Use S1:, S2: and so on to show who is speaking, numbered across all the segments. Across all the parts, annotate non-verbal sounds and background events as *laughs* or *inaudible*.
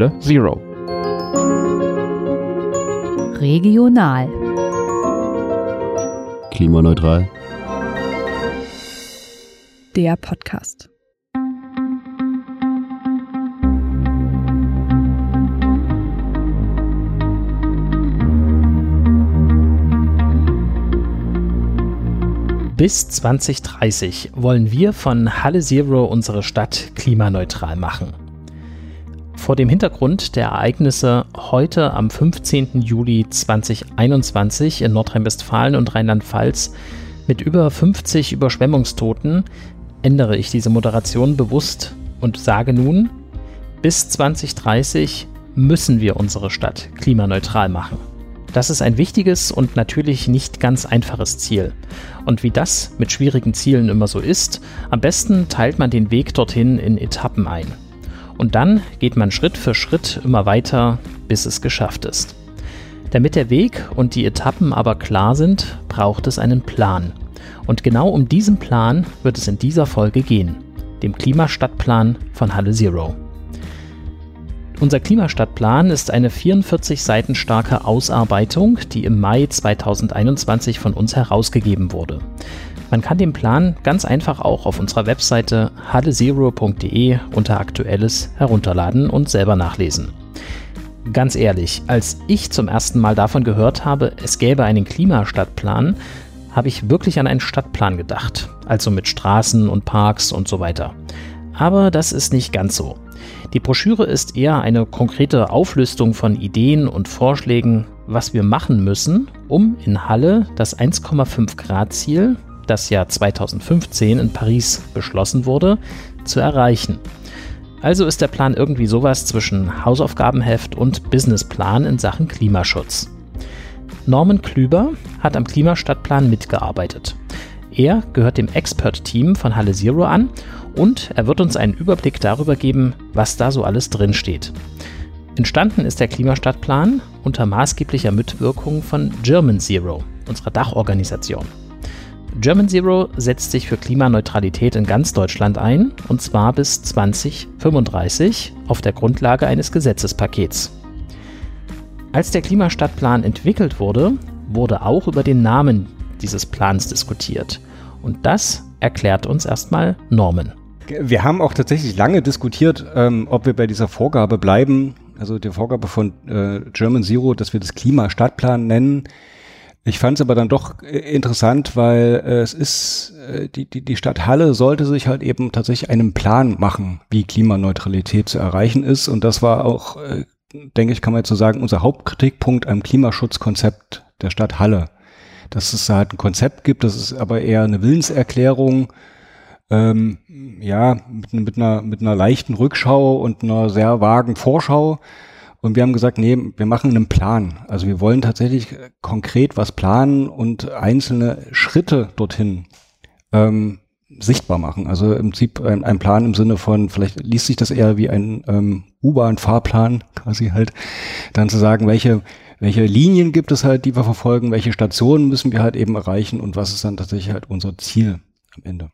S1: Halle Zero.
S2: Regional.
S3: Klimaneutral.
S2: Der Podcast.
S4: Bis 2030 wollen wir von Halle Zero unsere Stadt klimaneutral machen. Vor dem Hintergrund der Ereignisse heute am 15. Juli 2021 in Nordrhein-Westfalen und Rheinland-Pfalz mit über 50 Überschwemmungstoten ändere ich diese Moderation bewusst und sage nun, bis 2030 müssen wir unsere Stadt klimaneutral machen. Das ist ein wichtiges und natürlich nicht ganz einfaches Ziel. Und wie das mit schwierigen Zielen immer so ist, am besten teilt man den Weg dorthin in Etappen ein. Und dann geht man Schritt für Schritt immer weiter, bis es geschafft ist. Damit der Weg und die Etappen aber klar sind, braucht es einen Plan. Und genau um diesen Plan wird es in dieser Folge gehen, dem Klimastadtplan von Halle Zero. Unser Klimastadtplan ist eine 44 Seiten starke Ausarbeitung, die im Mai 2021 von uns herausgegeben wurde. Man kann den Plan ganz einfach auch auf unserer Webseite hallezero.de unter Aktuelles herunterladen und selber nachlesen. Ganz ehrlich, als ich zum ersten Mal davon gehört habe, es gäbe einen Klimastadtplan, habe ich wirklich an einen Stadtplan gedacht, also mit Straßen und Parks und so weiter. Aber das ist nicht ganz so. Die Broschüre ist eher eine konkrete Auflistung von Ideen und Vorschlägen, was wir machen müssen, um in Halle das 1,5 Grad Ziel, das ja 2015 in Paris beschlossen wurde, zu erreichen. Also ist der Plan irgendwie sowas zwischen Hausaufgabenheft und Businessplan in Sachen Klimaschutz. Norman Klüber hat am Klimastadtplan mitgearbeitet. Er gehört dem Expert-Team von Halle Zero an und er wird uns einen Überblick darüber geben, was da so alles drin steht. Entstanden ist der Klimastadtplan unter maßgeblicher Mitwirkung von German Zero, unserer Dachorganisation. German Zero setzt sich für Klimaneutralität in ganz Deutschland ein, und zwar bis 2035 auf der Grundlage eines Gesetzespakets. Als der Klimastadtplan entwickelt wurde, wurde auch über den Namen dieses Plans diskutiert. Und das erklärt uns erstmal Norman.
S5: Wir haben auch tatsächlich lange diskutiert, ähm, ob wir bei dieser Vorgabe bleiben, also der Vorgabe von äh, German Zero, dass wir das Klimastadtplan nennen. Ich fand es aber dann doch äh, interessant, weil äh, es ist, äh, die, die, die Stadt Halle sollte sich halt eben tatsächlich einen Plan machen, wie Klimaneutralität zu erreichen ist. Und das war auch, äh, denke ich, kann man jetzt so sagen, unser Hauptkritikpunkt am Klimaschutzkonzept der Stadt Halle dass es halt ein Konzept gibt, das ist aber eher eine Willenserklärung, ähm, ja, mit, mit, einer, mit einer leichten Rückschau und einer sehr vagen Vorschau. Und wir haben gesagt, nee, wir machen einen Plan. Also wir wollen tatsächlich konkret was planen und einzelne Schritte dorthin ähm, sichtbar machen. Also im Prinzip ein, ein, Plan im Sinne von, vielleicht liest sich das eher wie ein ähm, U-Bahn-Fahrplan *laughs* quasi halt, dann zu sagen, welche welche Linien gibt es halt, die wir verfolgen, welche Stationen müssen wir halt eben erreichen und was ist dann tatsächlich halt unser Ziel am Ende.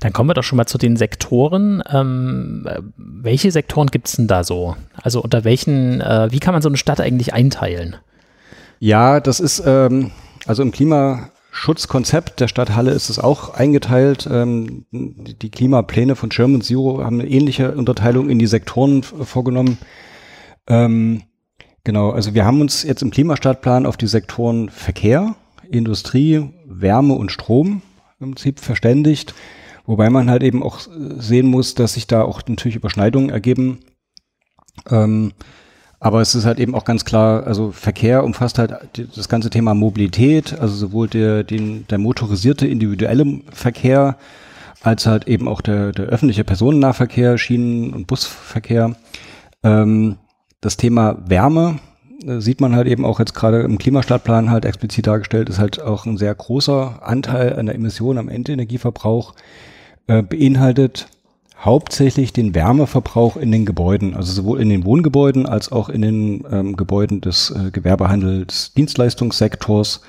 S4: Dann kommen wir doch schon mal zu den Sektoren. Ähm, welche Sektoren gibt es denn da so? Also unter welchen, äh, wie kann man so eine Stadt eigentlich einteilen?
S5: Ja, das ist, ähm, also im Klimaschutzkonzept der Stadt Halle ist es auch eingeteilt. Ähm, die Klimapläne von German Zero haben eine ähnliche Unterteilung in die Sektoren vorgenommen. Ähm, Genau, also wir haben uns jetzt im Klimastadtplan auf die Sektoren Verkehr, Industrie, Wärme und Strom im Prinzip verständigt, wobei man halt eben auch sehen muss, dass sich da auch natürlich Überschneidungen ergeben. Ähm, aber es ist halt eben auch ganz klar, also Verkehr umfasst halt das ganze Thema Mobilität, also sowohl der, den, der motorisierte individuelle Verkehr als halt eben auch der, der öffentliche Personennahverkehr, Schienen- und Busverkehr. Ähm, das Thema Wärme äh, sieht man halt eben auch jetzt gerade im Klimastadtplan halt explizit dargestellt, ist halt auch ein sehr großer Anteil an der Emission am Endenergieverbrauch, äh, beinhaltet hauptsächlich den Wärmeverbrauch in den Gebäuden, also sowohl in den Wohngebäuden als auch in den ähm, Gebäuden des äh, Gewerbehandels, Dienstleistungssektors.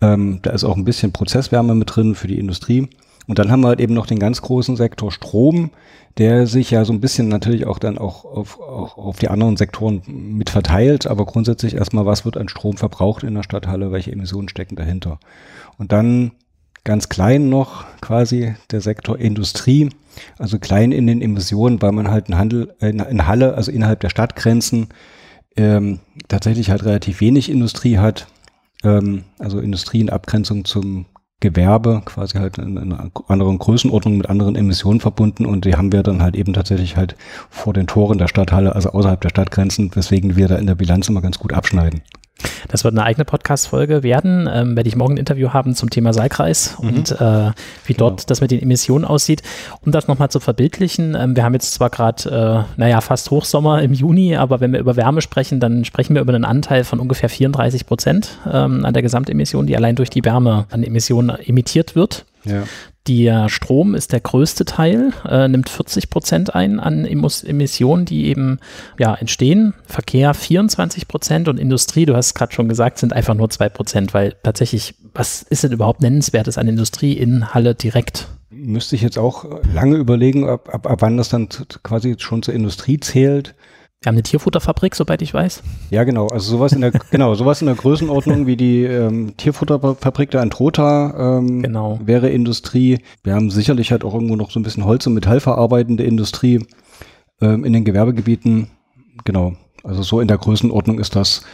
S5: Ähm, da ist auch ein bisschen Prozesswärme mit drin für die Industrie. Und dann haben wir halt eben noch den ganz großen Sektor Strom, der sich ja so ein bisschen natürlich auch dann auch auf, auch auf die anderen Sektoren mit verteilt, aber grundsätzlich erstmal, was wird an Strom verbraucht in der Stadthalle, welche Emissionen stecken dahinter. Und dann ganz klein noch quasi der Sektor Industrie, also klein in den Emissionen, weil man halt in Handel, in Halle, also innerhalb der Stadtgrenzen, ähm, tatsächlich halt relativ wenig Industrie hat, ähm, also Industrie in Abgrenzung zum Gewerbe, quasi halt in, in einer anderen Größenordnung mit anderen Emissionen verbunden. Und die haben wir dann halt eben tatsächlich halt vor den Toren der Stadthalle, also außerhalb der Stadtgrenzen, weswegen wir da in der Bilanz immer ganz gut abschneiden.
S4: Das wird eine eigene Podcast-Folge werden. Ähm, werde ich morgen ein Interview haben zum Thema Seilkreis mhm. und äh, wie dort genau. das mit den Emissionen aussieht. Um das nochmal zu verbildlichen, ähm, wir haben jetzt zwar gerade, äh, naja, fast Hochsommer im Juni, aber wenn wir über Wärme sprechen, dann sprechen wir über einen Anteil von ungefähr 34 Prozent ähm, an der Gesamtemission, die allein durch die Wärme an Emissionen emittiert wird. Ja. Der Strom ist der größte Teil, äh, nimmt 40 Prozent ein an Emissionen, die eben ja, entstehen. Verkehr 24 Prozent und Industrie, du hast es gerade schon gesagt, sind einfach nur zwei Prozent, weil tatsächlich, was ist denn überhaupt nennenswertes an Industrie in Halle direkt?
S5: Müsste ich jetzt auch lange überlegen, ab, ab, ab wann das dann quasi schon zur Industrie zählt.
S4: Wir haben eine Tierfutterfabrik, soweit ich weiß.
S5: Ja, genau. Also sowas in der, *laughs* genau, sowas in der Größenordnung wie die ähm, Tierfutterfabrik da in Trotha ähm, genau. wäre Industrie. Wir haben sicherlich halt auch irgendwo noch so ein bisschen Holz- und Metallverarbeitende Industrie ähm, in den Gewerbegebieten. Genau. Also so in der Größenordnung ist das.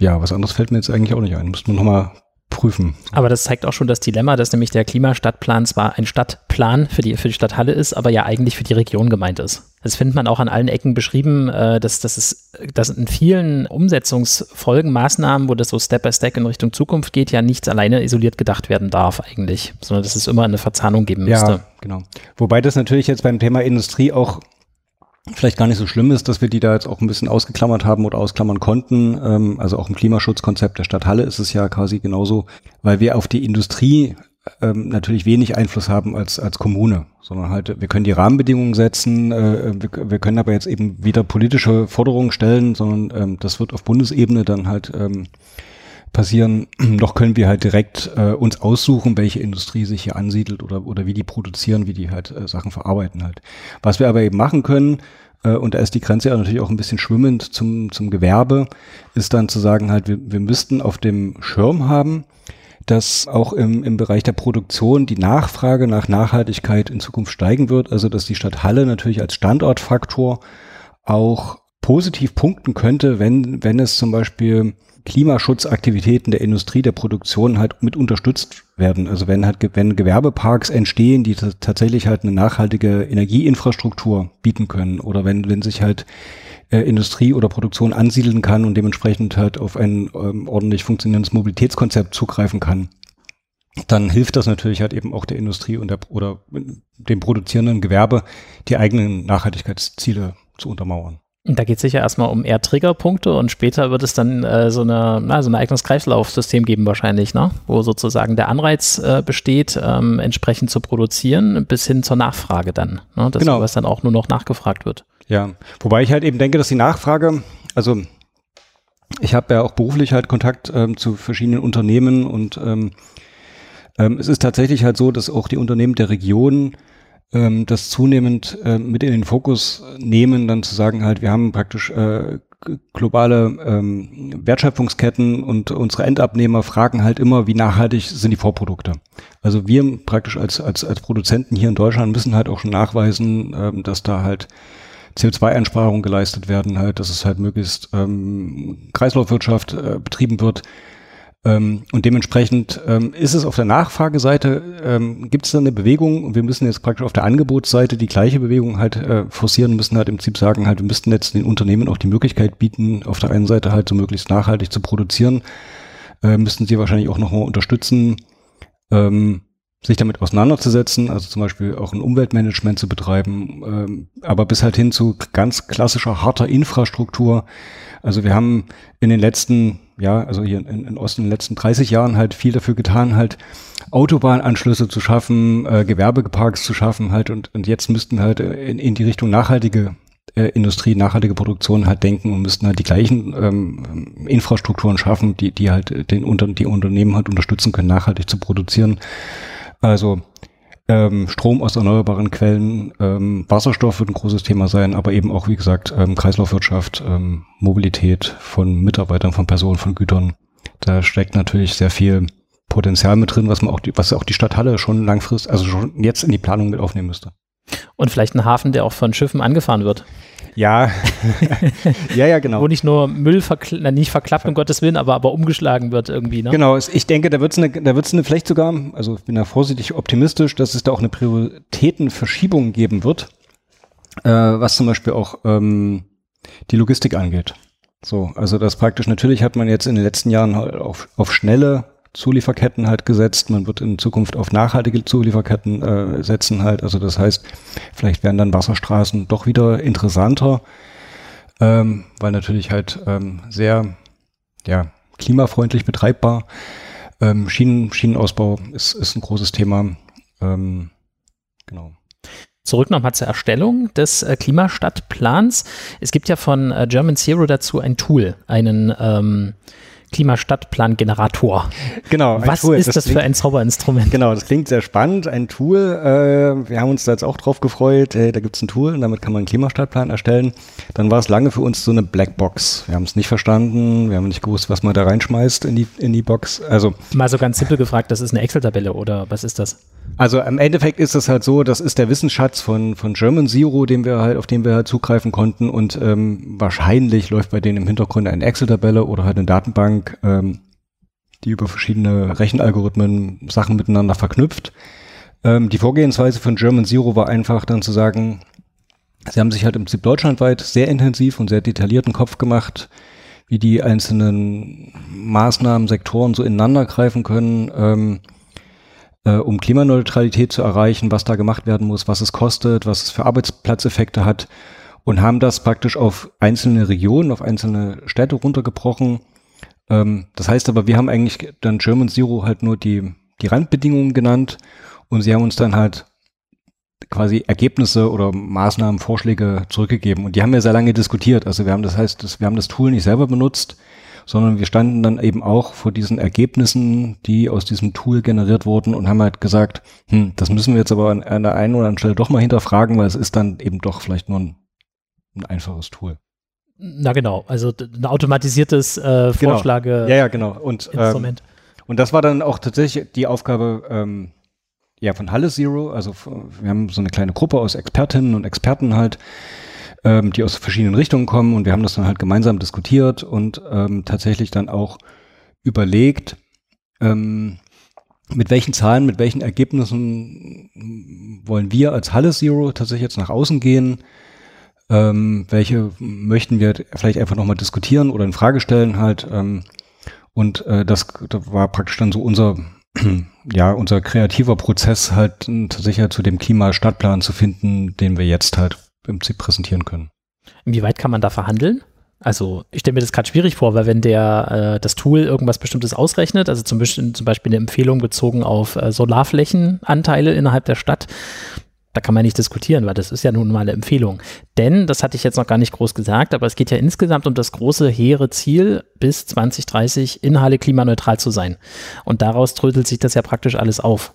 S5: Ja, was anderes fällt mir jetzt eigentlich auch nicht ein. Müssten wir nochmal prüfen.
S4: Aber das zeigt auch schon das Dilemma, dass nämlich der Klimastadtplan zwar ein Stadtplan für die, für die Stadt Halle ist, aber ja eigentlich für die Region gemeint ist. Das findet man auch an allen Ecken beschrieben, äh, dass, dass, es, dass in vielen Umsetzungsfolgen, Maßnahmen, wo das so Step by Step in Richtung Zukunft geht, ja nichts alleine isoliert gedacht werden darf eigentlich, sondern dass es immer eine Verzahnung geben müsste. Ja,
S5: genau. Wobei das natürlich jetzt beim Thema Industrie auch vielleicht gar nicht so schlimm ist, dass wir die da jetzt auch ein bisschen ausgeklammert haben oder ausklammern konnten. Ähm, also auch im Klimaschutzkonzept der Stadt Halle ist es ja quasi genauso, weil wir auf die Industrie ähm, natürlich wenig Einfluss haben als, als Kommune, sondern halt, wir können die Rahmenbedingungen setzen, äh, wir, wir, können aber jetzt eben wieder politische Forderungen stellen, sondern ähm, das wird auf Bundesebene dann halt ähm, passieren. *clears throat* Noch können wir halt direkt äh, uns aussuchen, welche Industrie sich hier ansiedelt oder, oder wie die produzieren, wie die halt äh, Sachen verarbeiten halt. Was wir aber eben machen können, äh, und da ist die Grenze ja natürlich auch ein bisschen schwimmend zum, zum Gewerbe, ist dann zu sagen halt, wir, wir müssten auf dem Schirm haben, dass auch im, im Bereich der Produktion die Nachfrage nach Nachhaltigkeit in Zukunft steigen wird. Also dass die Stadt Halle natürlich als Standortfaktor auch positiv punkten könnte, wenn, wenn es zum Beispiel Klimaschutzaktivitäten der Industrie, der Produktion halt mit unterstützt werden. Also wenn halt, wenn Gewerbeparks entstehen, die tatsächlich halt eine nachhaltige Energieinfrastruktur bieten können oder wenn, wenn sich halt äh, Industrie oder Produktion ansiedeln kann und dementsprechend halt auf ein ähm, ordentlich funktionierendes Mobilitätskonzept zugreifen kann, dann hilft das natürlich halt eben auch der Industrie und der, oder dem produzierenden Gewerbe, die eigenen Nachhaltigkeitsziele zu untermauern.
S4: Da geht es sicher erstmal um eher Triggerpunkte und später wird es dann äh, so, eine, na, so ein eigenes Kreislaufsystem geben wahrscheinlich, ne? wo sozusagen der Anreiz äh, besteht, ähm, entsprechend zu produzieren, bis hin zur Nachfrage dann. Ne? Das genau. was dann auch nur noch nachgefragt wird.
S5: Ja, wobei ich halt eben denke, dass die Nachfrage, also ich habe ja auch beruflich halt Kontakt ähm, zu verschiedenen Unternehmen und ähm, ähm, es ist tatsächlich halt so, dass auch die Unternehmen der Region ähm, das zunehmend äh, mit in den Fokus nehmen, dann zu sagen halt, wir haben praktisch äh, globale ähm, Wertschöpfungsketten und unsere Endabnehmer fragen halt immer, wie nachhaltig sind die Vorprodukte. Also wir praktisch als, als, als Produzenten hier in Deutschland müssen halt auch schon nachweisen, ähm, dass da halt CO2-Einsparungen geleistet werden, halt, dass es halt möglichst ähm, Kreislaufwirtschaft äh, betrieben wird. Ähm, und dementsprechend ähm, ist es auf der Nachfrageseite, ähm, gibt es da eine Bewegung und wir müssen jetzt praktisch auf der Angebotsseite die gleiche Bewegung halt äh, forcieren, müssen halt im Prinzip sagen, halt, wir müssten jetzt den Unternehmen auch die Möglichkeit bieten, auf der einen Seite halt so möglichst nachhaltig zu produzieren, äh, müssten sie wahrscheinlich auch nochmal unterstützen, ähm, sich damit auseinanderzusetzen, also zum Beispiel auch ein Umweltmanagement zu betreiben, ähm, aber bis halt hin zu ganz klassischer harter Infrastruktur. Also wir haben in den letzten, ja, also hier in, in Osten in den letzten 30 Jahren halt viel dafür getan, halt Autobahnanschlüsse zu schaffen, äh, Gewerbeparks zu schaffen halt und, und jetzt müssten halt in, in die Richtung nachhaltige äh, Industrie, nachhaltige Produktion halt denken und müssten halt die gleichen ähm, Infrastrukturen schaffen, die, die halt den unter, die Unternehmen halt unterstützen können, nachhaltig zu produzieren. Also Ähm, Strom aus erneuerbaren Quellen, ähm, Wasserstoff wird ein großes Thema sein, aber eben auch, wie gesagt, ähm, Kreislaufwirtschaft, ähm, Mobilität von Mitarbeitern, von Personen, von Gütern. Da steckt natürlich sehr viel Potenzial mit drin, was man auch, die, was auch die Stadt Halle schon langfristig, also schon jetzt in die Planung mit aufnehmen müsste.
S4: Und vielleicht ein Hafen, der auch von Schiffen angefahren wird.
S5: Ja, *laughs* ja, ja, genau.
S4: Wo nicht nur Müll verkl na, nicht verklappt, um Gottes Willen, aber, aber umgeschlagen wird irgendwie. Ne?
S5: Genau, ich denke, da wird es eine, da wird's eine vielleicht sogar, also ich bin da vorsichtig optimistisch, dass es da auch eine Prioritätenverschiebung geben wird, äh, was zum Beispiel auch ähm, die Logistik angeht. So, also das praktisch, natürlich hat man jetzt in den letzten Jahren auf, auf schnelle Zulieferketten halt gesetzt. Man wird in Zukunft auf nachhaltige Zulieferketten äh, setzen halt. Also das heißt, vielleicht werden dann Wasserstraßen doch wieder interessanter, ähm, weil natürlich halt ähm, sehr ja, klimafreundlich betreibbar. Ähm, Schienen, Schienenausbau ist, ist ein großes Thema. Ähm, genau.
S4: Zurück nochmal zur Erstellung des äh, Klimastadtplans. Es gibt ja von äh, German Zero dazu ein Tool, einen ähm, Klimastadtplan-Generator.
S5: Genau.
S4: Was Tool. ist das, das klingt, für ein Zauberinstrument?
S5: Genau, das klingt sehr spannend. Ein Tool. Äh, wir haben uns da jetzt auch drauf gefreut. Hey, da gibt es ein Tool und damit kann man einen Klimastadtplan erstellen. Dann war es lange für uns so eine Blackbox. Wir haben es nicht verstanden. Wir haben nicht gewusst, was man da reinschmeißt in die, in die Box. Also
S4: Mal so ganz simpel gefragt, das ist eine Excel-Tabelle oder was ist das?
S5: Also im Endeffekt ist es halt so, das ist der Wissensschatz von, von German Zero, den wir halt, auf den wir halt zugreifen konnten und ähm, wahrscheinlich läuft bei denen im Hintergrund eine Excel-Tabelle oder halt eine Datenbank, ähm, die über verschiedene Rechenalgorithmen Sachen miteinander verknüpft. Ähm, die Vorgehensweise von German Zero war einfach dann zu sagen, sie haben sich halt im Prinzip deutschlandweit sehr intensiv und sehr detaillierten Kopf gemacht, wie die einzelnen Maßnahmen, Sektoren so ineinander greifen können. Ähm, äh, um Klimaneutralität zu erreichen, was da gemacht werden muss, was es kostet, was es für Arbeitsplatzeffekte hat und haben das praktisch auf einzelne Regionen, auf einzelne Städte runtergebrochen. Ähm, das heißt aber, wir haben eigentlich dann German Zero halt nur die, die Randbedingungen genannt und sie haben uns dann halt quasi Ergebnisse oder Maßnahmen, Vorschläge zurückgegeben. Und die haben wir sehr lange diskutiert. Also wir haben das heißt, das, wir haben das Tool nicht selber benutzt, sondern wir standen dann eben auch vor diesen Ergebnissen, die aus diesem Tool generiert wurden und haben halt gesagt, hm, das müssen wir jetzt aber an, an der einen oder anderen Stelle doch mal hinterfragen, weil es ist dann eben doch vielleicht nur ein, ein einfaches Tool.
S4: Na genau, also ein automatisiertes äh, genau. Vorschlage.
S5: Genau. Ja, ja, genau. Und, Instrument. Ähm, und das war dann auch tatsächlich die Aufgabe ähm, ja, von Halle Zero. Also wir haben so eine kleine Gruppe aus Expertinnen und Experten halt, ähm, die aus verschiedenen Richtungen kommen und wir haben das dann halt gemeinsam diskutiert und ähm, tatsächlich dann auch überlegt, ähm, mit welchen Zahlen, mit welchen Ergebnissen wollen wir als Halle Zero tatsächlich jetzt nach außen gehen? Ähm, welche möchten wir vielleicht einfach nochmal diskutieren oder in Frage stellen halt? Ähm, und äh, das, das war praktisch dann so unser, *clears throat* ja, unser kreativer Prozess halt tatsächlich halt zu dem Klimastadtplan zu finden, den wir jetzt halt im Prinzip präsentieren können.
S4: Inwieweit kann man da verhandeln? Also ich stelle mir das gerade schwierig vor, weil wenn der äh, das Tool irgendwas Bestimmtes ausrechnet, also zum Beispiel, zum Beispiel eine Empfehlung bezogen auf äh, Solarflächenanteile innerhalb der Stadt, da kann man nicht diskutieren, weil das ist ja nun mal eine Empfehlung. Denn, das hatte ich jetzt noch gar nicht groß gesagt, aber es geht ja insgesamt um das große, hehre Ziel, bis 2030 in Halle klimaneutral zu sein. Und daraus trödelt sich das ja praktisch alles auf.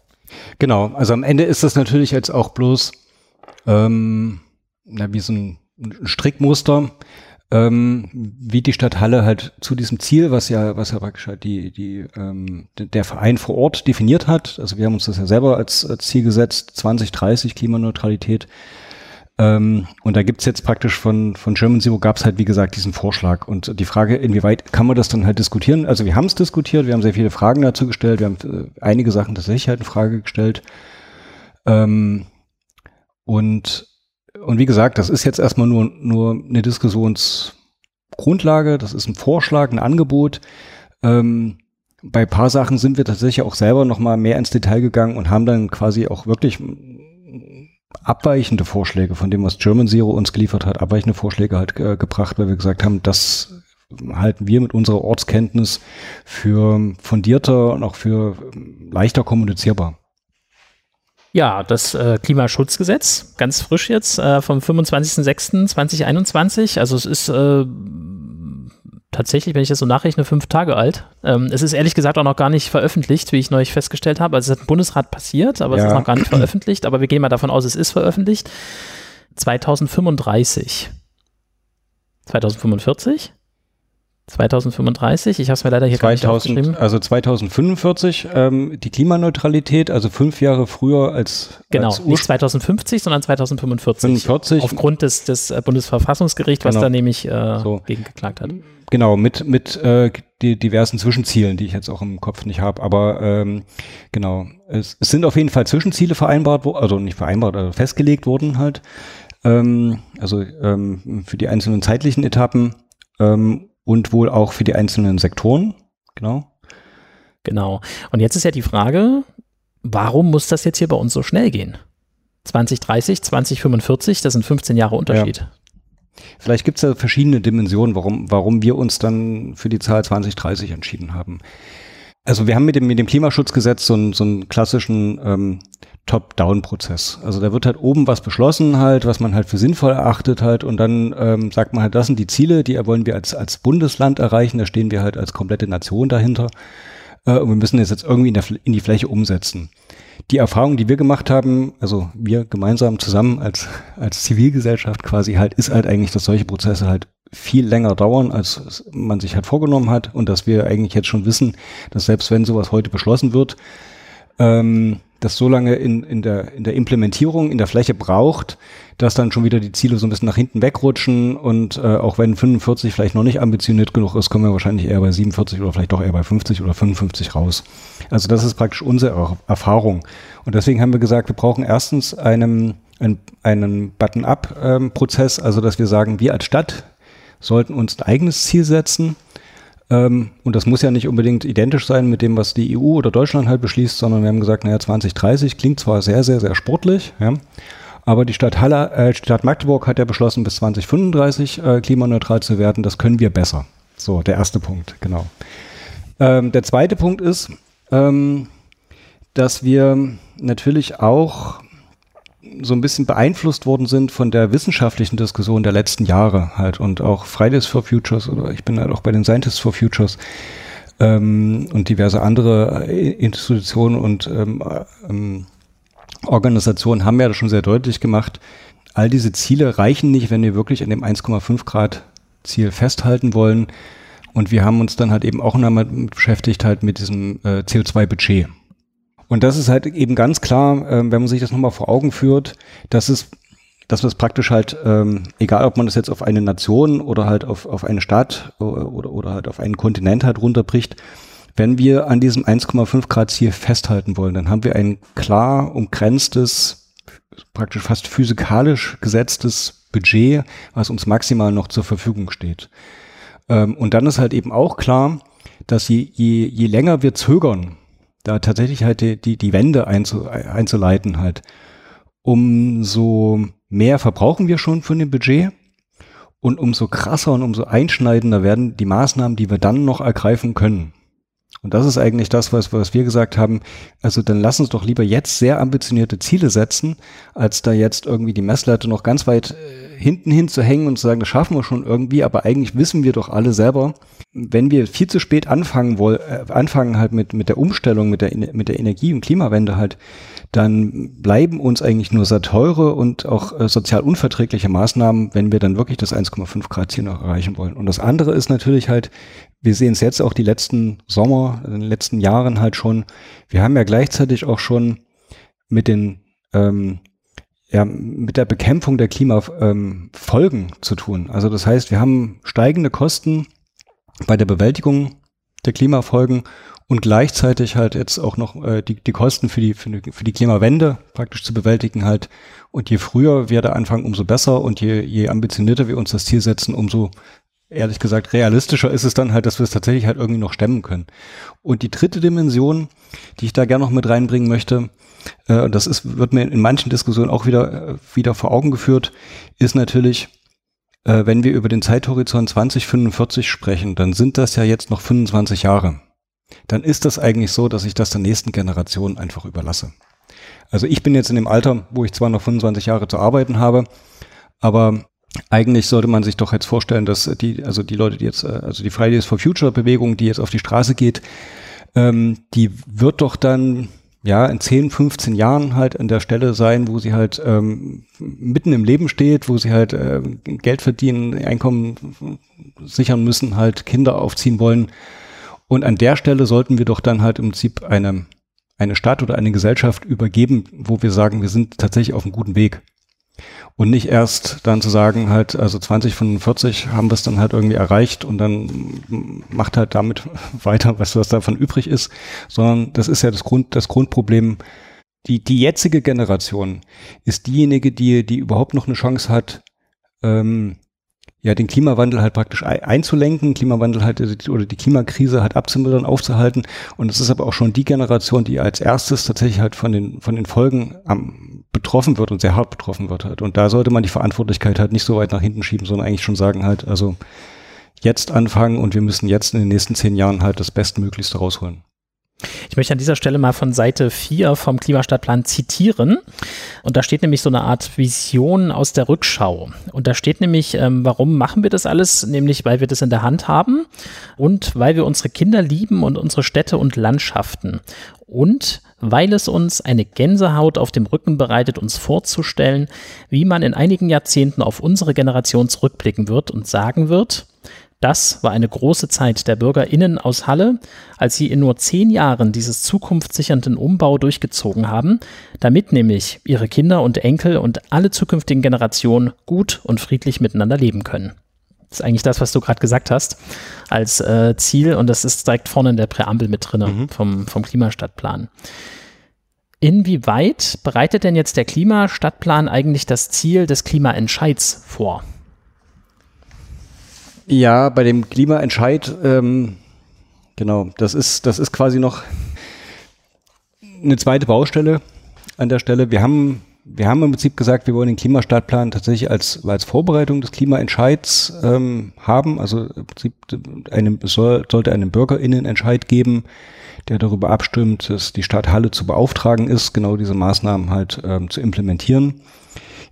S5: Genau, also am Ende ist das natürlich jetzt auch bloß ähm, na, wie so ein Strickmuster, ähm, wie die Stadt Halle halt zu diesem Ziel, was ja, was ja praktisch halt die, die, ähm, der Verein vor Ort definiert hat. Also wir haben uns das ja selber als, als Ziel gesetzt, 2030 Klimaneutralität. Ähm, und da gibt's jetzt praktisch von, von German Zero gab's halt, wie gesagt, diesen Vorschlag. Und die Frage, inwieweit kann man das dann halt diskutieren? Also wir haben es diskutiert, wir haben sehr viele Fragen dazu gestellt, wir haben äh, einige Sachen tatsächlich halt in Frage gestellt. Ähm, und und wie gesagt, das ist jetzt erstmal nur, nur eine Diskussionsgrundlage, das ist ein Vorschlag, ein Angebot. Ähm, bei paar Sachen sind wir tatsächlich auch selber noch mal mehr ins Detail gegangen und haben dann quasi auch wirklich abweichende Vorschläge von dem, was German Zero uns geliefert hat, abweichende Vorschläge halt äh, gebracht, weil wir gesagt haben, das halten wir mit unserer Ortskenntnis für fundierter und auch für leichter kommunizierbar.
S4: Ja, das äh, Klimaschutzgesetz, ganz frisch jetzt, äh, vom 25.06.2021. Also es ist äh, tatsächlich, wenn ich das so nachrechne, fünf Tage alt. Ähm, es ist ehrlich gesagt auch noch gar nicht veröffentlicht, wie ich neulich festgestellt habe. Also es hat im Bundesrat passiert, aber ja. es ist noch gar nicht veröffentlicht. Aber wir gehen mal davon aus, es ist veröffentlicht. 2035. 2045? 2035? Ich habe es mir leider hier
S5: 2000, gar nicht aufgeschrieben. Also 2045 ähm, die Klimaneutralität, also fünf Jahre früher als
S4: Genau,
S5: als
S4: nicht 2050, sondern 2045.
S5: 45.
S4: Aufgrund des, des äh, Bundesverfassungsgerichts, genau. was da nämlich äh, so. gegen geklagt hat.
S5: Genau, mit, mit äh, die diversen Zwischenzielen, die ich jetzt auch im Kopf nicht habe. Aber ähm, genau, es, es sind auf jeden Fall Zwischenziele vereinbart, wo, also nicht vereinbart, also festgelegt wurden halt. Ähm, also ähm, für die einzelnen zeitlichen Etappen. Ähm, und wohl auch für die einzelnen Sektoren. Genau.
S4: Genau. Und jetzt ist ja die Frage, warum muss das jetzt hier bei uns so schnell gehen? 2030, 2045, das sind 15 Jahre Unterschied. Ja.
S5: Vielleicht gibt es ja verschiedene Dimensionen, warum, warum wir uns dann für die Zahl 2030 entschieden haben. Also wir haben mit dem, mit dem Klimaschutzgesetz so einen, so einen klassischen ähm, Top-Down-Prozess. Also da wird halt oben was beschlossen halt, was man halt für sinnvoll erachtet halt und dann ähm, sagt man halt, das sind die Ziele, die wollen wir als, als Bundesland erreichen, da stehen wir halt als komplette Nation dahinter äh, und wir müssen das jetzt irgendwie in, der, in die Fläche umsetzen. Die Erfahrung, die wir gemacht haben, also wir gemeinsam zusammen als, als Zivilgesellschaft quasi halt, ist halt eigentlich, dass solche Prozesse halt viel länger dauern, als man sich halt vorgenommen hat. Und dass wir eigentlich jetzt schon wissen, dass selbst wenn sowas heute beschlossen wird, ähm, das so lange in, in, der, in der Implementierung, in der Fläche braucht, dass dann schon wieder die Ziele so ein bisschen nach hinten wegrutschen und äh, auch wenn 45 vielleicht noch nicht ambitioniert genug ist, kommen wir wahrscheinlich eher bei 47 oder vielleicht doch eher bei 50 oder 55 raus. Also das ist praktisch unsere Erfahrung. Und deswegen haben wir gesagt, wir brauchen erstens einen, einen, einen Button-up-Prozess, ähm, also dass wir sagen, wir als Stadt sollten uns ein eigenes Ziel setzen und das muss ja nicht unbedingt identisch sein mit dem, was die EU oder Deutschland halt beschließt, sondern wir haben gesagt, naja, 2030 klingt zwar sehr, sehr, sehr sportlich, ja, aber die Stadt, Halle, äh, Stadt Magdeburg hat ja beschlossen, bis 2035 äh, klimaneutral zu werden. Das können wir besser. So, der erste Punkt, genau. Ähm, der zweite Punkt ist, ähm, dass wir natürlich auch so ein bisschen beeinflusst worden sind von der wissenschaftlichen Diskussion der letzten Jahre halt und auch Fridays for Futures oder ich bin halt auch bei den Scientists for Futures ähm, und diverse andere äh, Institutionen und ähm, ähm, Organisationen haben ja schon sehr deutlich gemacht. All diese Ziele reichen nicht, wenn wir wirklich an dem 1,5 Grad Ziel festhalten wollen. Und wir haben uns dann halt eben auch nochmal beschäftigt halt mit diesem äh, CO2-Budget. Und das ist halt eben ganz klar, äh, wenn man sich das nochmal vor Augen führt, dass es dass es praktisch halt, ähm, egal ob man das jetzt auf eine Nation oder halt auf, auf eine Stadt oder, oder, oder halt auf einen Kontinent halt runterbricht, wenn wir an diesem 1,5 Grad Ziel festhalten wollen, dann haben wir ein klar umgrenztes, praktisch fast physikalisch gesetztes Budget, was uns maximal noch zur Verfügung steht. Ähm, und dann ist halt eben auch klar, dass je, je, je länger wir zögern, da tatsächlich halt die, die, die Wende einzu, einzuleiten halt. Umso mehr verbrauchen wir schon von dem Budget und umso krasser und umso einschneidender werden die Maßnahmen, die wir dann noch ergreifen können. Und das ist eigentlich das, was, was wir gesagt haben. Also dann lass uns doch lieber jetzt sehr ambitionierte Ziele setzen, als da jetzt irgendwie die Messlatte noch ganz weit äh, hinten hin zu hängen und zu sagen, das schaffen wir schon irgendwie. Aber eigentlich wissen wir doch alle selber, wenn wir viel zu spät anfangen wollen, äh, anfangen halt mit, mit der Umstellung, mit der, mit der Energie- und Klimawende halt, dann bleiben uns eigentlich nur sehr teure und auch äh, sozial unverträgliche Maßnahmen, wenn wir dann wirklich das 1,5 Grad Ziel noch erreichen wollen. Und das andere ist natürlich halt, wir sehen es jetzt auch die letzten Sommer, in den letzten Jahren halt schon. Wir haben ja gleichzeitig auch schon mit den ähm, ja, mit der Bekämpfung der Klimafolgen ähm, zu tun. Also das heißt, wir haben steigende Kosten bei der Bewältigung der Klimafolgen und gleichzeitig halt jetzt auch noch äh, die, die Kosten für die, für die, für die Klimawende praktisch zu bewältigen halt. Und je früher wir da anfangen, umso besser und je, je ambitionierter wir uns das Ziel setzen, umso ehrlich gesagt realistischer ist es dann halt, dass wir es tatsächlich halt irgendwie noch stemmen können. Und die dritte Dimension, die ich da gerne noch mit reinbringen möchte, äh, das ist, wird mir in manchen Diskussionen auch wieder, äh, wieder vor Augen geführt, ist natürlich, äh, wenn wir über den Zeithorizont 2045 sprechen, dann sind das ja jetzt noch 25 Jahre. Dann ist das eigentlich so, dass ich das der nächsten Generation einfach überlasse. Also ich bin jetzt in dem Alter, wo ich zwar noch 25 Jahre zu arbeiten habe, aber eigentlich sollte man sich doch jetzt vorstellen, dass die, also die Leute, die jetzt, äh, also die Fridays for Future Bewegung, die jetzt auf die Straße geht, ähm, die wird doch dann ja, in 10, 15 Jahren halt an der Stelle sein, wo sie halt ähm, mitten im Leben steht, wo sie halt äh, Geld verdienen, Einkommen sichern müssen, halt Kinder aufziehen wollen. Und an der Stelle sollten wir doch dann halt im Prinzip eine, eine Stadt oder eine Gesellschaft übergeben, wo wir sagen, wir sind tatsächlich auf einem guten Weg. Und nicht erst dann zu sagen, halt, also 2045 haben wir es dann halt irgendwie erreicht und dann macht halt damit *laughs* weiter, was, was davon übrig ist, sondern das ist ja das Grund, das Grundproblem. Die, die jetzige Generation ist diejenige, die, die überhaupt noch eine Chance hat, ähm, ja, den Klimawandel halt praktisch einzulenken, Klimawandel halt oder die Klimakrise halt abzumildern, aufzuhalten. Und es ist aber auch schon die Generation, die als erstes tatsächlich halt von den, von den Folgen am, betroffen wird und sehr hart betroffen wird halt. Und da sollte man die Verantwortlichkeit halt nicht so weit nach hinten schieben, sondern eigentlich schon sagen halt, also jetzt anfangen und wir müssen jetzt in den nächsten zehn Jahren halt das Bestmöglichste rausholen.
S4: Ich möchte an dieser Stelle mal von Seite 4 vom Klimastadtplan zitieren. Und da steht nämlich so eine Art Vision aus der Rückschau. Und da steht nämlich, ähm, warum machen wir das alles? Nämlich, weil wir das in der Hand haben und weil wir unsere Kinder lieben und unsere Städte und Landschaften. Und weil es uns eine Gänsehaut auf dem Rücken bereitet, uns vorzustellen, wie man in einigen Jahrzehnten auf unsere Generation zurückblicken wird und sagen wird, das war eine große Zeit der BürgerInnen aus Halle, als sie in nur zehn Jahren dieses zukunftssichernden Umbau durchgezogen haben, damit nämlich ihre Kinder und Enkel und alle zukünftigen Generationen gut und friedlich miteinander leben können. Das ist eigentlich das, was du gerade gesagt hast, als äh, Ziel und das ist direkt vorne in der Präambel mit drin mhm. vom, vom Klimastadtplan. Inwieweit bereitet denn jetzt der Klimastadtplan eigentlich das Ziel des Klimaentscheids vor?
S5: Ja, bei dem Klimaentscheid, ähm, genau, das ist, das ist quasi noch eine zweite Baustelle an der Stelle. Wir haben, wir haben im Prinzip gesagt, wir wollen den Klimastartplan tatsächlich als, als Vorbereitung des Klimaentscheids ähm, haben. Also im Prinzip einem, soll, sollte einen BürgerInnenentscheid geben, der darüber abstimmt, dass die Stadt Halle zu beauftragen ist, genau diese Maßnahmen halt ähm, zu implementieren.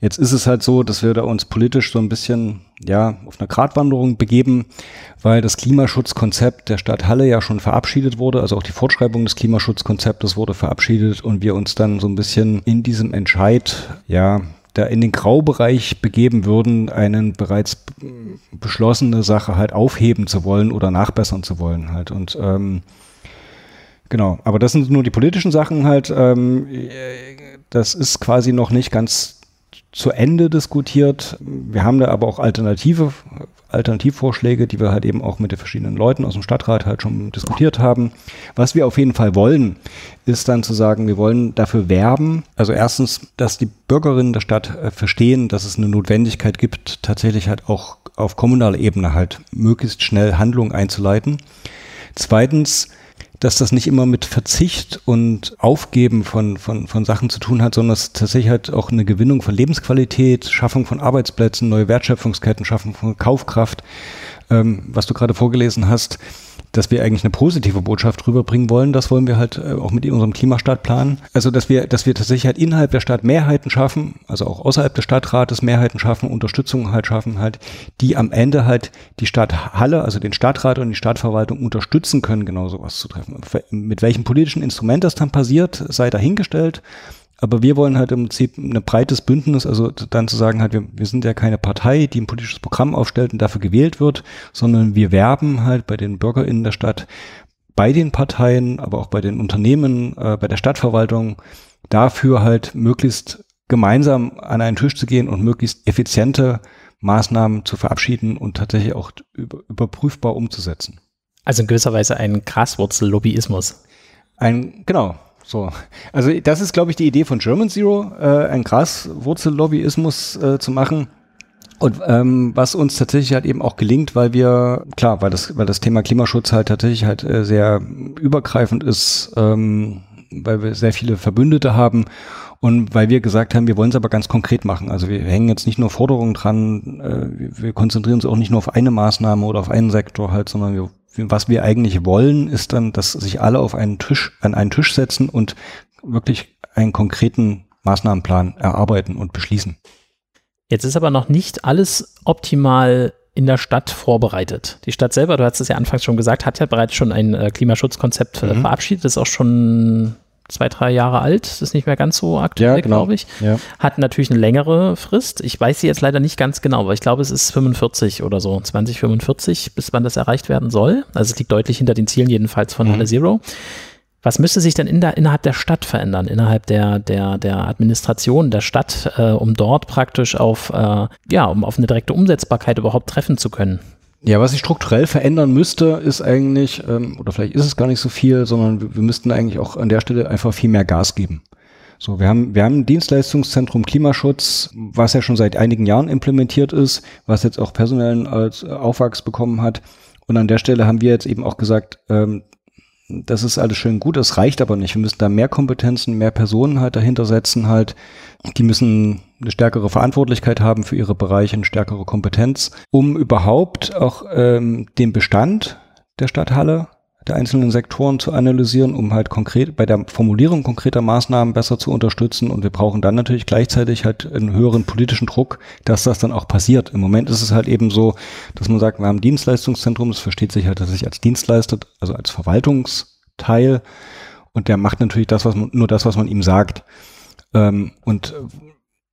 S5: Jetzt ist es halt so, dass wir da uns politisch so ein bisschen ja auf einer Gratwanderung begeben, weil das Klimaschutzkonzept der Stadt Halle ja schon verabschiedet wurde, also auch die Fortschreibung des Klimaschutzkonzeptes wurde verabschiedet und wir uns dann so ein bisschen in diesem Entscheid ja da in den Graubereich begeben würden, einen bereits beschlossene Sache halt aufheben zu wollen oder nachbessern zu wollen halt. Und ähm, Genau, aber das sind nur die politischen Sachen halt. Ähm, das ist quasi noch nicht ganz zu Ende diskutiert. Wir haben da aber auch alternative Alternativvorschläge, die wir halt eben auch mit den verschiedenen Leuten aus dem Stadtrat halt schon diskutiert haben. Was wir auf jeden Fall wollen, ist dann zu sagen, wir wollen dafür werben. Also erstens, dass die Bürgerinnen der Stadt äh, verstehen, dass es eine Notwendigkeit gibt, tatsächlich halt auch auf kommunaler Ebene halt möglichst schnell Handlungen einzuleiten. Zweitens, dass das nicht immer mit Verzicht und Aufgeben von, von, von Sachen zu tun hat, sondern es tatsächlich halt auch eine Gewinnung von Lebensqualität, Schaffung von Arbeitsplätzen, neue Wertschöpfungsketten, Schaffung von Kaufkraft, ähm, was du gerade vorgelesen hast, dass wir eigentlich eine positive Botschaft rüberbringen wollen. Das wollen wir halt äh, auch mit unserem Klimastadtplan. Also, dass wir, dass wir tatsächlich halt innerhalb der Stadt Mehrheiten schaffen, also auch außerhalb des Stadtrates Mehrheiten schaffen, Unterstützung halt schaffen halt, die am Ende halt die Stadt Halle, also den Stadtrat und die Stadtverwaltung unterstützen können, genau sowas zu treffen. Mit welchem politischen Instrument das dann passiert, sei dahingestellt. Aber wir wollen halt im Prinzip ein breites Bündnis, also dann zu sagen halt, wir, wir sind ja keine Partei, die ein politisches Programm aufstellt und dafür gewählt wird, sondern wir werben halt bei den BürgerInnen der Stadt, bei den Parteien, aber auch bei den Unternehmen, äh, bei der Stadtverwaltung dafür halt möglichst gemeinsam an einen Tisch zu gehen und möglichst effiziente Maßnahmen zu verabschieden und tatsächlich auch über, überprüfbar umzusetzen.
S4: Also in gewisser Weise ein Graswurzel-Lobbyismus.
S5: Ein, genau, so, also das ist, glaube ich, die Idee von German Zero, äh, ein Graswurzellobbyismus äh, zu machen. Und ähm, was uns tatsächlich halt eben auch gelingt, weil wir, klar, weil das, weil das Thema Klimaschutz halt tatsächlich halt äh, sehr übergreifend ist, ähm, weil wir sehr viele Verbündete haben und weil wir gesagt haben, wir wollen es aber ganz konkret machen. Also wir hängen jetzt nicht nur Forderungen dran, äh, wir konzentrieren uns auch nicht nur auf eine Maßnahme oder auf einen Sektor halt, sondern wir was wir eigentlich wollen, ist dann, dass sich alle auf einen Tisch, an einen Tisch setzen und wirklich einen konkreten Maßnahmenplan erarbeiten und beschließen.
S4: Jetzt ist aber noch nicht alles optimal in der Stadt vorbereitet. Die Stadt selber, du hast es ja anfangs schon gesagt, hat ja bereits schon ein äh, Klimaschutzkonzept äh, mhm. verabschiedet. Ist auch schon zwei, drei Jahre alt. Das ist nicht mehr ganz so aktuell, ja, genau. glaube ich. Ja. Hat natürlich eine längere Frist. Ich weiß sie jetzt leider nicht ganz genau, aber ich glaube, es ist 45 oder so, 2045, bis wann das erreicht werden soll. Also es liegt deutlich hinter den Zielen jedenfalls von mhm. Halle Zero. Was müsste sich denn in der, innerhalb der Stadt verändern, innerhalb der, der, der Administration der Stadt, äh, um dort praktisch auf, äh, ja, um auf eine direkte Umsetzbarkeit überhaupt treffen zu können?
S5: Ja, was sich strukturell verändern müsste, ist eigentlich, ähm, oder vielleicht ist es gar nicht so viel, sondern wir, wir müssten eigentlich auch an der Stelle einfach viel mehr Gas geben. So, wir haben, wir haben ein Dienstleistungszentrum Klimaschutz, was ja schon seit einigen Jahren implementiert ist, was jetzt auch personellen als Aufwachs bekommen hat. Und an der Stelle haben wir jetzt eben auch gesagt, ähm, das ist alles schön gut, das reicht aber nicht. Wir müssen da mehr Kompetenzen, mehr Personen halt dahinter setzen halt. Die müssen eine stärkere Verantwortlichkeit haben für ihre Bereiche, eine stärkere Kompetenz, um überhaupt auch ähm, den Bestand der Stadthalle der einzelnen Sektoren zu analysieren, um halt konkret bei der Formulierung konkreter Maßnahmen besser zu unterstützen. Und wir brauchen dann natürlich gleichzeitig halt einen höheren politischen Druck, dass das dann auch passiert. Im Moment ist es halt eben so, dass man sagt, wir haben ein Dienstleistungszentrum, das versteht sich halt dass sich als Dienstleister, also als Verwaltungsteil. Und der macht natürlich das, was man, nur das, was man ihm sagt. Ähm, und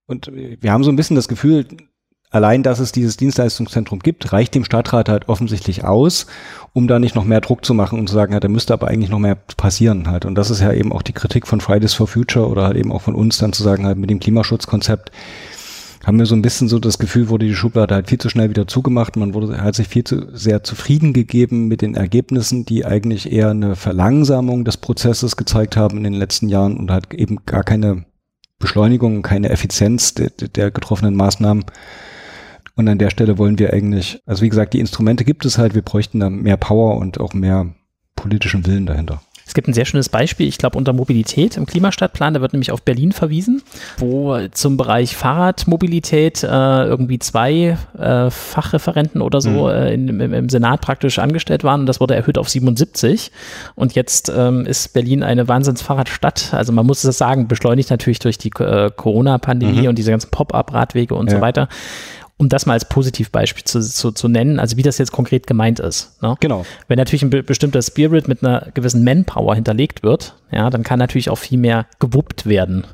S5: und wir haben so ein bisschen das Gefühl, allein, dass es dieses Dienstleistungszentrum gibt, reicht dem Stadtrat halt offensichtlich aus, um da nicht noch mehr Druck zu machen und zu sagen, ja, da müsste aber eigentlich noch mehr passieren halt. Und das ist ja eben auch die Kritik von Fridays for Future oder halt eben auch von uns dann zu sagen, halt mit dem Klimaschutzkonzept haben wir so ein bisschen so das Gefühl, wurde die Schublade halt viel zu schnell wieder zugemacht. Man wurde, hat sich viel zu sehr zufrieden gegeben mit den Ergebnissen, die eigentlich eher eine Verlangsamung des Prozesses gezeigt haben in den letzten Jahren und halt eben gar keine Beschleunigung, keine Effizienz der, der getroffenen Maßnahmen. Und an der Stelle wollen wir eigentlich, also wie gesagt, die Instrumente gibt es halt, wir bräuchten da mehr Power und auch mehr politischen Willen dahinter.
S4: Es gibt ein sehr schönes Beispiel, ich glaube unter Mobilität im Klimastadtplan, da wird nämlich auf Berlin verwiesen, wo zum Bereich Fahrradmobilität äh, irgendwie zwei äh, Fachreferenten oder so mhm. äh, in, im, im, Senat praktisch angestellt waren und das wurde erhöht auf 77 und jetzt ähm, ist Berlin eine Wahnsinnsfahrradstadt, also man muss es sagen, beschleunigt natürlich durch die äh, Corona-Pandemie mhm. und diese ganzen Pop-up-Radwege und ja. so weiter um das mal als Positivbeispiel zu, zu, zu nennen, also wie das jetzt konkret gemeint ist. Ne?
S5: Genau.
S4: Wenn natürlich ein be bestimmter Spirit mit einer gewissen Manpower hinterlegt wird, ja, dann kann natürlich auch viel mehr gewuppt werden.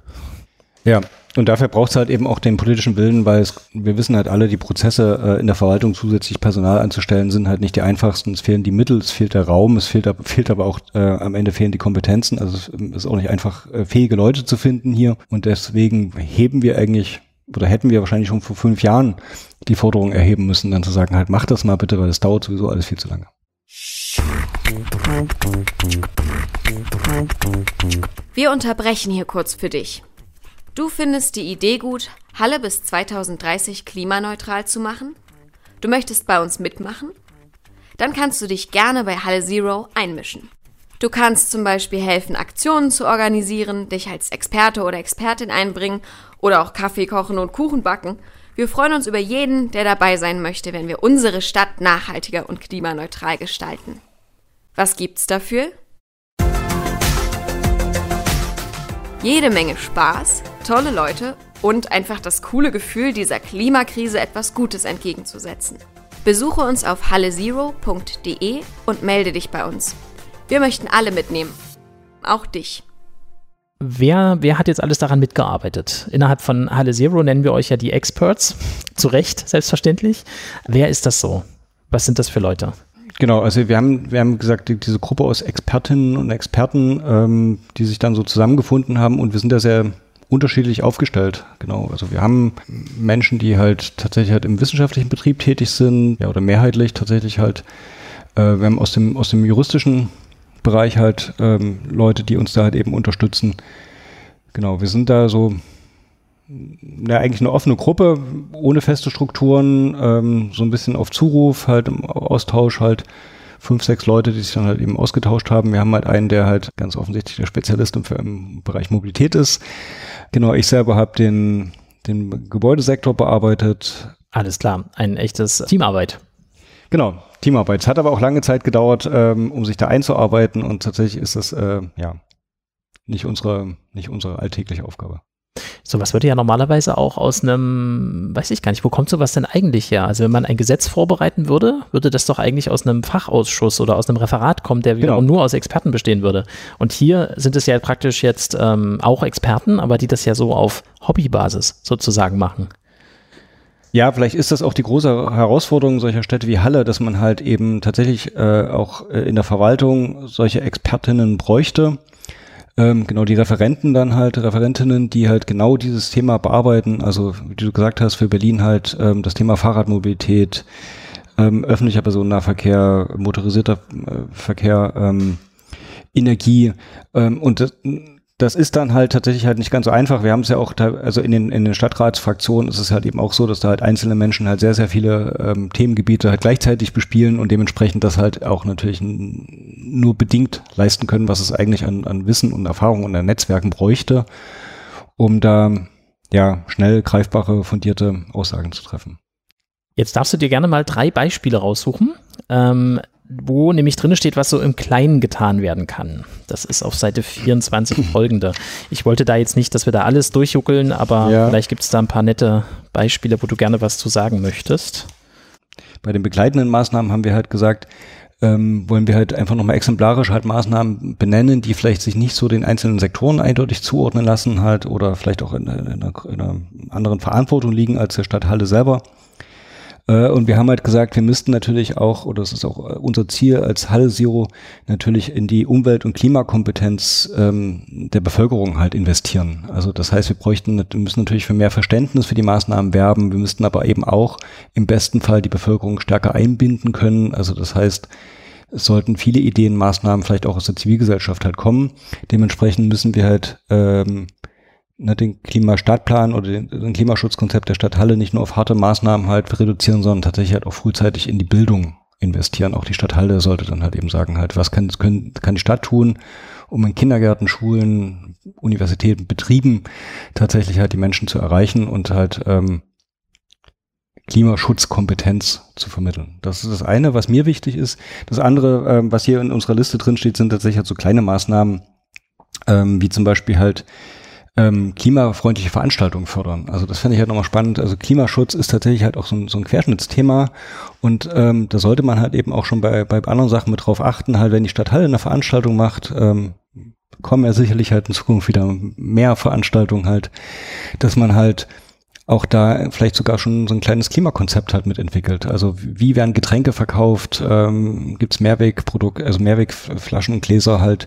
S5: Ja, und dafür braucht es halt eben auch den politischen Willen, weil es, wir wissen halt alle, die Prozesse äh, in der Verwaltung zusätzlich Personal anzustellen sind halt nicht die einfachsten. Es fehlen die Mittel, es fehlt der Raum, es fehlt, fehlt aber auch äh, am Ende fehlen die Kompetenzen. Also es ist auch nicht einfach äh, fähige Leute zu finden hier. Und deswegen heben wir eigentlich oder hätten wir wahrscheinlich schon vor fünf Jahren die Forderung erheben müssen, dann zu sagen, halt mach das mal bitte, weil das dauert sowieso alles viel zu lange.
S1: Wir unterbrechen hier kurz für dich. Du findest die Idee gut, Halle bis 2030 klimaneutral zu machen? Du möchtest bei uns mitmachen? Dann kannst du dich gerne bei Halle Zero einmischen. Du kannst zum Beispiel helfen, Aktionen zu organisieren, dich als Experte oder Expertin einbringen oder auch Kaffee kochen und Kuchen backen. Wir freuen uns über jeden, der dabei sein möchte, wenn wir unsere Stadt nachhaltiger und klimaneutral gestalten. Was gibt's dafür? Jede Menge Spaß, tolle Leute und einfach das coole Gefühl, dieser Klimakrise etwas Gutes entgegenzusetzen. Besuche uns auf hallezero.de und melde dich bei uns. Wir möchten alle mitnehmen. Auch dich.
S4: Wer, wer hat jetzt alles daran mitgearbeitet? Innerhalb von Halle Zero nennen wir euch ja die Experts. *laughs* Zu Recht, selbstverständlich. Wer ist das so? Was sind das für Leute?
S5: Genau, also wir haben, wir haben gesagt, diese Gruppe aus Expertinnen und Experten, ähm, die sich dann so zusammengefunden haben und wir sind da sehr unterschiedlich aufgestellt. Genau, also wir haben Menschen, die halt tatsächlich halt im wissenschaftlichen Betrieb tätig sind, ja, oder mehrheitlich tatsächlich halt, äh, wir haben aus dem, aus dem juristischen Bereich halt ähm, Leute, die uns da halt eben unterstützen. Genau, wir sind da so ja, eigentlich eine offene Gruppe, ohne feste Strukturen, ähm, so ein bisschen auf Zuruf, halt im Austausch halt fünf, sechs Leute, die sich dann halt eben ausgetauscht haben. Wir haben halt einen, der halt ganz offensichtlich der Spezialist im, im Bereich Mobilität ist. Genau, ich selber habe den, den Gebäudesektor bearbeitet.
S4: Alles klar, ein echtes Teamarbeit.
S5: Genau, Teamarbeit. Es hat aber auch lange Zeit gedauert, ähm, um sich da einzuarbeiten und tatsächlich ist das äh, ja nicht unsere, nicht unsere alltägliche Aufgabe.
S4: Sowas würde ja normalerweise auch aus einem, weiß ich gar nicht, wo kommt sowas denn eigentlich her? Also wenn man ein Gesetz vorbereiten würde, würde das doch eigentlich aus einem Fachausschuss oder aus einem Referat kommen, der wiederum genau. nur aus Experten bestehen würde. Und hier sind es ja praktisch jetzt ähm, auch Experten, aber die das ja so auf Hobbybasis sozusagen machen.
S5: Ja, vielleicht ist das auch die große Herausforderung solcher Städte wie Halle, dass man halt eben tatsächlich äh, auch äh, in der Verwaltung solche Expertinnen bräuchte. Ähm, genau, die Referenten dann halt, Referentinnen, die halt genau dieses Thema bearbeiten. Also, wie du gesagt hast, für Berlin halt ähm, das Thema Fahrradmobilität, ähm, öffentlicher Personennahverkehr, motorisierter äh, Verkehr, ähm, Energie ähm, und das, das ist dann halt tatsächlich halt nicht ganz so einfach. Wir haben es ja auch, also in den, in den Stadtratsfraktionen ist es halt eben auch so, dass da halt einzelne Menschen halt sehr, sehr viele ähm, Themengebiete halt gleichzeitig bespielen und dementsprechend das halt auch natürlich nur bedingt leisten können, was es eigentlich an, an Wissen und Erfahrung und an Netzwerken bräuchte, um da ja schnell greifbare, fundierte Aussagen zu treffen.
S4: Jetzt darfst du dir gerne mal drei Beispiele raussuchen. Ähm, wo nämlich drin steht, was so im Kleinen getan werden kann. Das ist auf Seite 24 *laughs* folgende. Ich wollte da jetzt nicht, dass wir da alles durchjuckeln, aber ja. vielleicht gibt es da ein paar nette Beispiele, wo du gerne was zu sagen möchtest.
S5: Bei den begleitenden Maßnahmen haben wir halt gesagt, ähm, wollen wir halt einfach nochmal exemplarisch halt Maßnahmen benennen, die vielleicht sich nicht so den einzelnen Sektoren eindeutig zuordnen lassen halt oder vielleicht auch in, in, einer, in einer anderen Verantwortung liegen als der Stadt Halle selber. Äh, und wir haben halt gesagt, wir müssten natürlich auch, oder das ist auch äh, unser Ziel als Halle Zero, natürlich in die Umwelt- und Klimakompetenz ähm, der Bevölkerung halt investieren. Also das heißt, wir bräuchten, wir müssen natürlich für mehr Verständnis für die Maßnahmen werben. Wir müssten aber eben auch im besten Fall die Bevölkerung stärker einbinden können. Also das heißt, es sollten viele Ideen, Maßnahmen vielleicht auch aus der Zivilgesellschaft halt kommen. Dementsprechend müssen wir halt ähm, ne, den Klimastadtplan oder den, den Klimaschutzkonzept der Stadt Halle nicht nur auf harte Maßnahmen halt reduzieren, sondern tatsächlich halt auch frühzeitig in die Bildung investieren. Auch die Stadt Halle sollte dann halt eben sagen halt, was kann, können, kann die Stadt tun, um in Kindergärten, Schulen, Universitäten, Betrieben tatsächlich halt die Menschen zu erreichen und halt ähm, Klimaschutzkompetenz zu vermitteln. Das ist das eine, was mir wichtig ist. Das andere, ähm, was hier in unserer Liste drin steht, sind tatsächlich halt so kleine Maßnahmen, ähm, wie zum Beispiel halt ähm, klimafreundliche Veranstaltungen fördern. Also das fände ich halt nochmal spannend. Also Klimaschutz ist tatsächlich halt auch so ein, so ein Querschnittsthema und ähm, da sollte man halt eben auch schon bei, bei anderen Sachen mit drauf achten, halt wenn die Stadt Halle eine Veranstaltung macht, ähm, kommen ja sicherlich halt in Zukunft wieder mehr Veranstaltungen halt, dass man halt auch da vielleicht sogar schon so ein kleines Klimakonzept halt mitentwickelt. Also wie werden Getränke verkauft? Ähm, Gibt es Mehrwegprodukte, also Mehrwegflaschen und Gläser halt?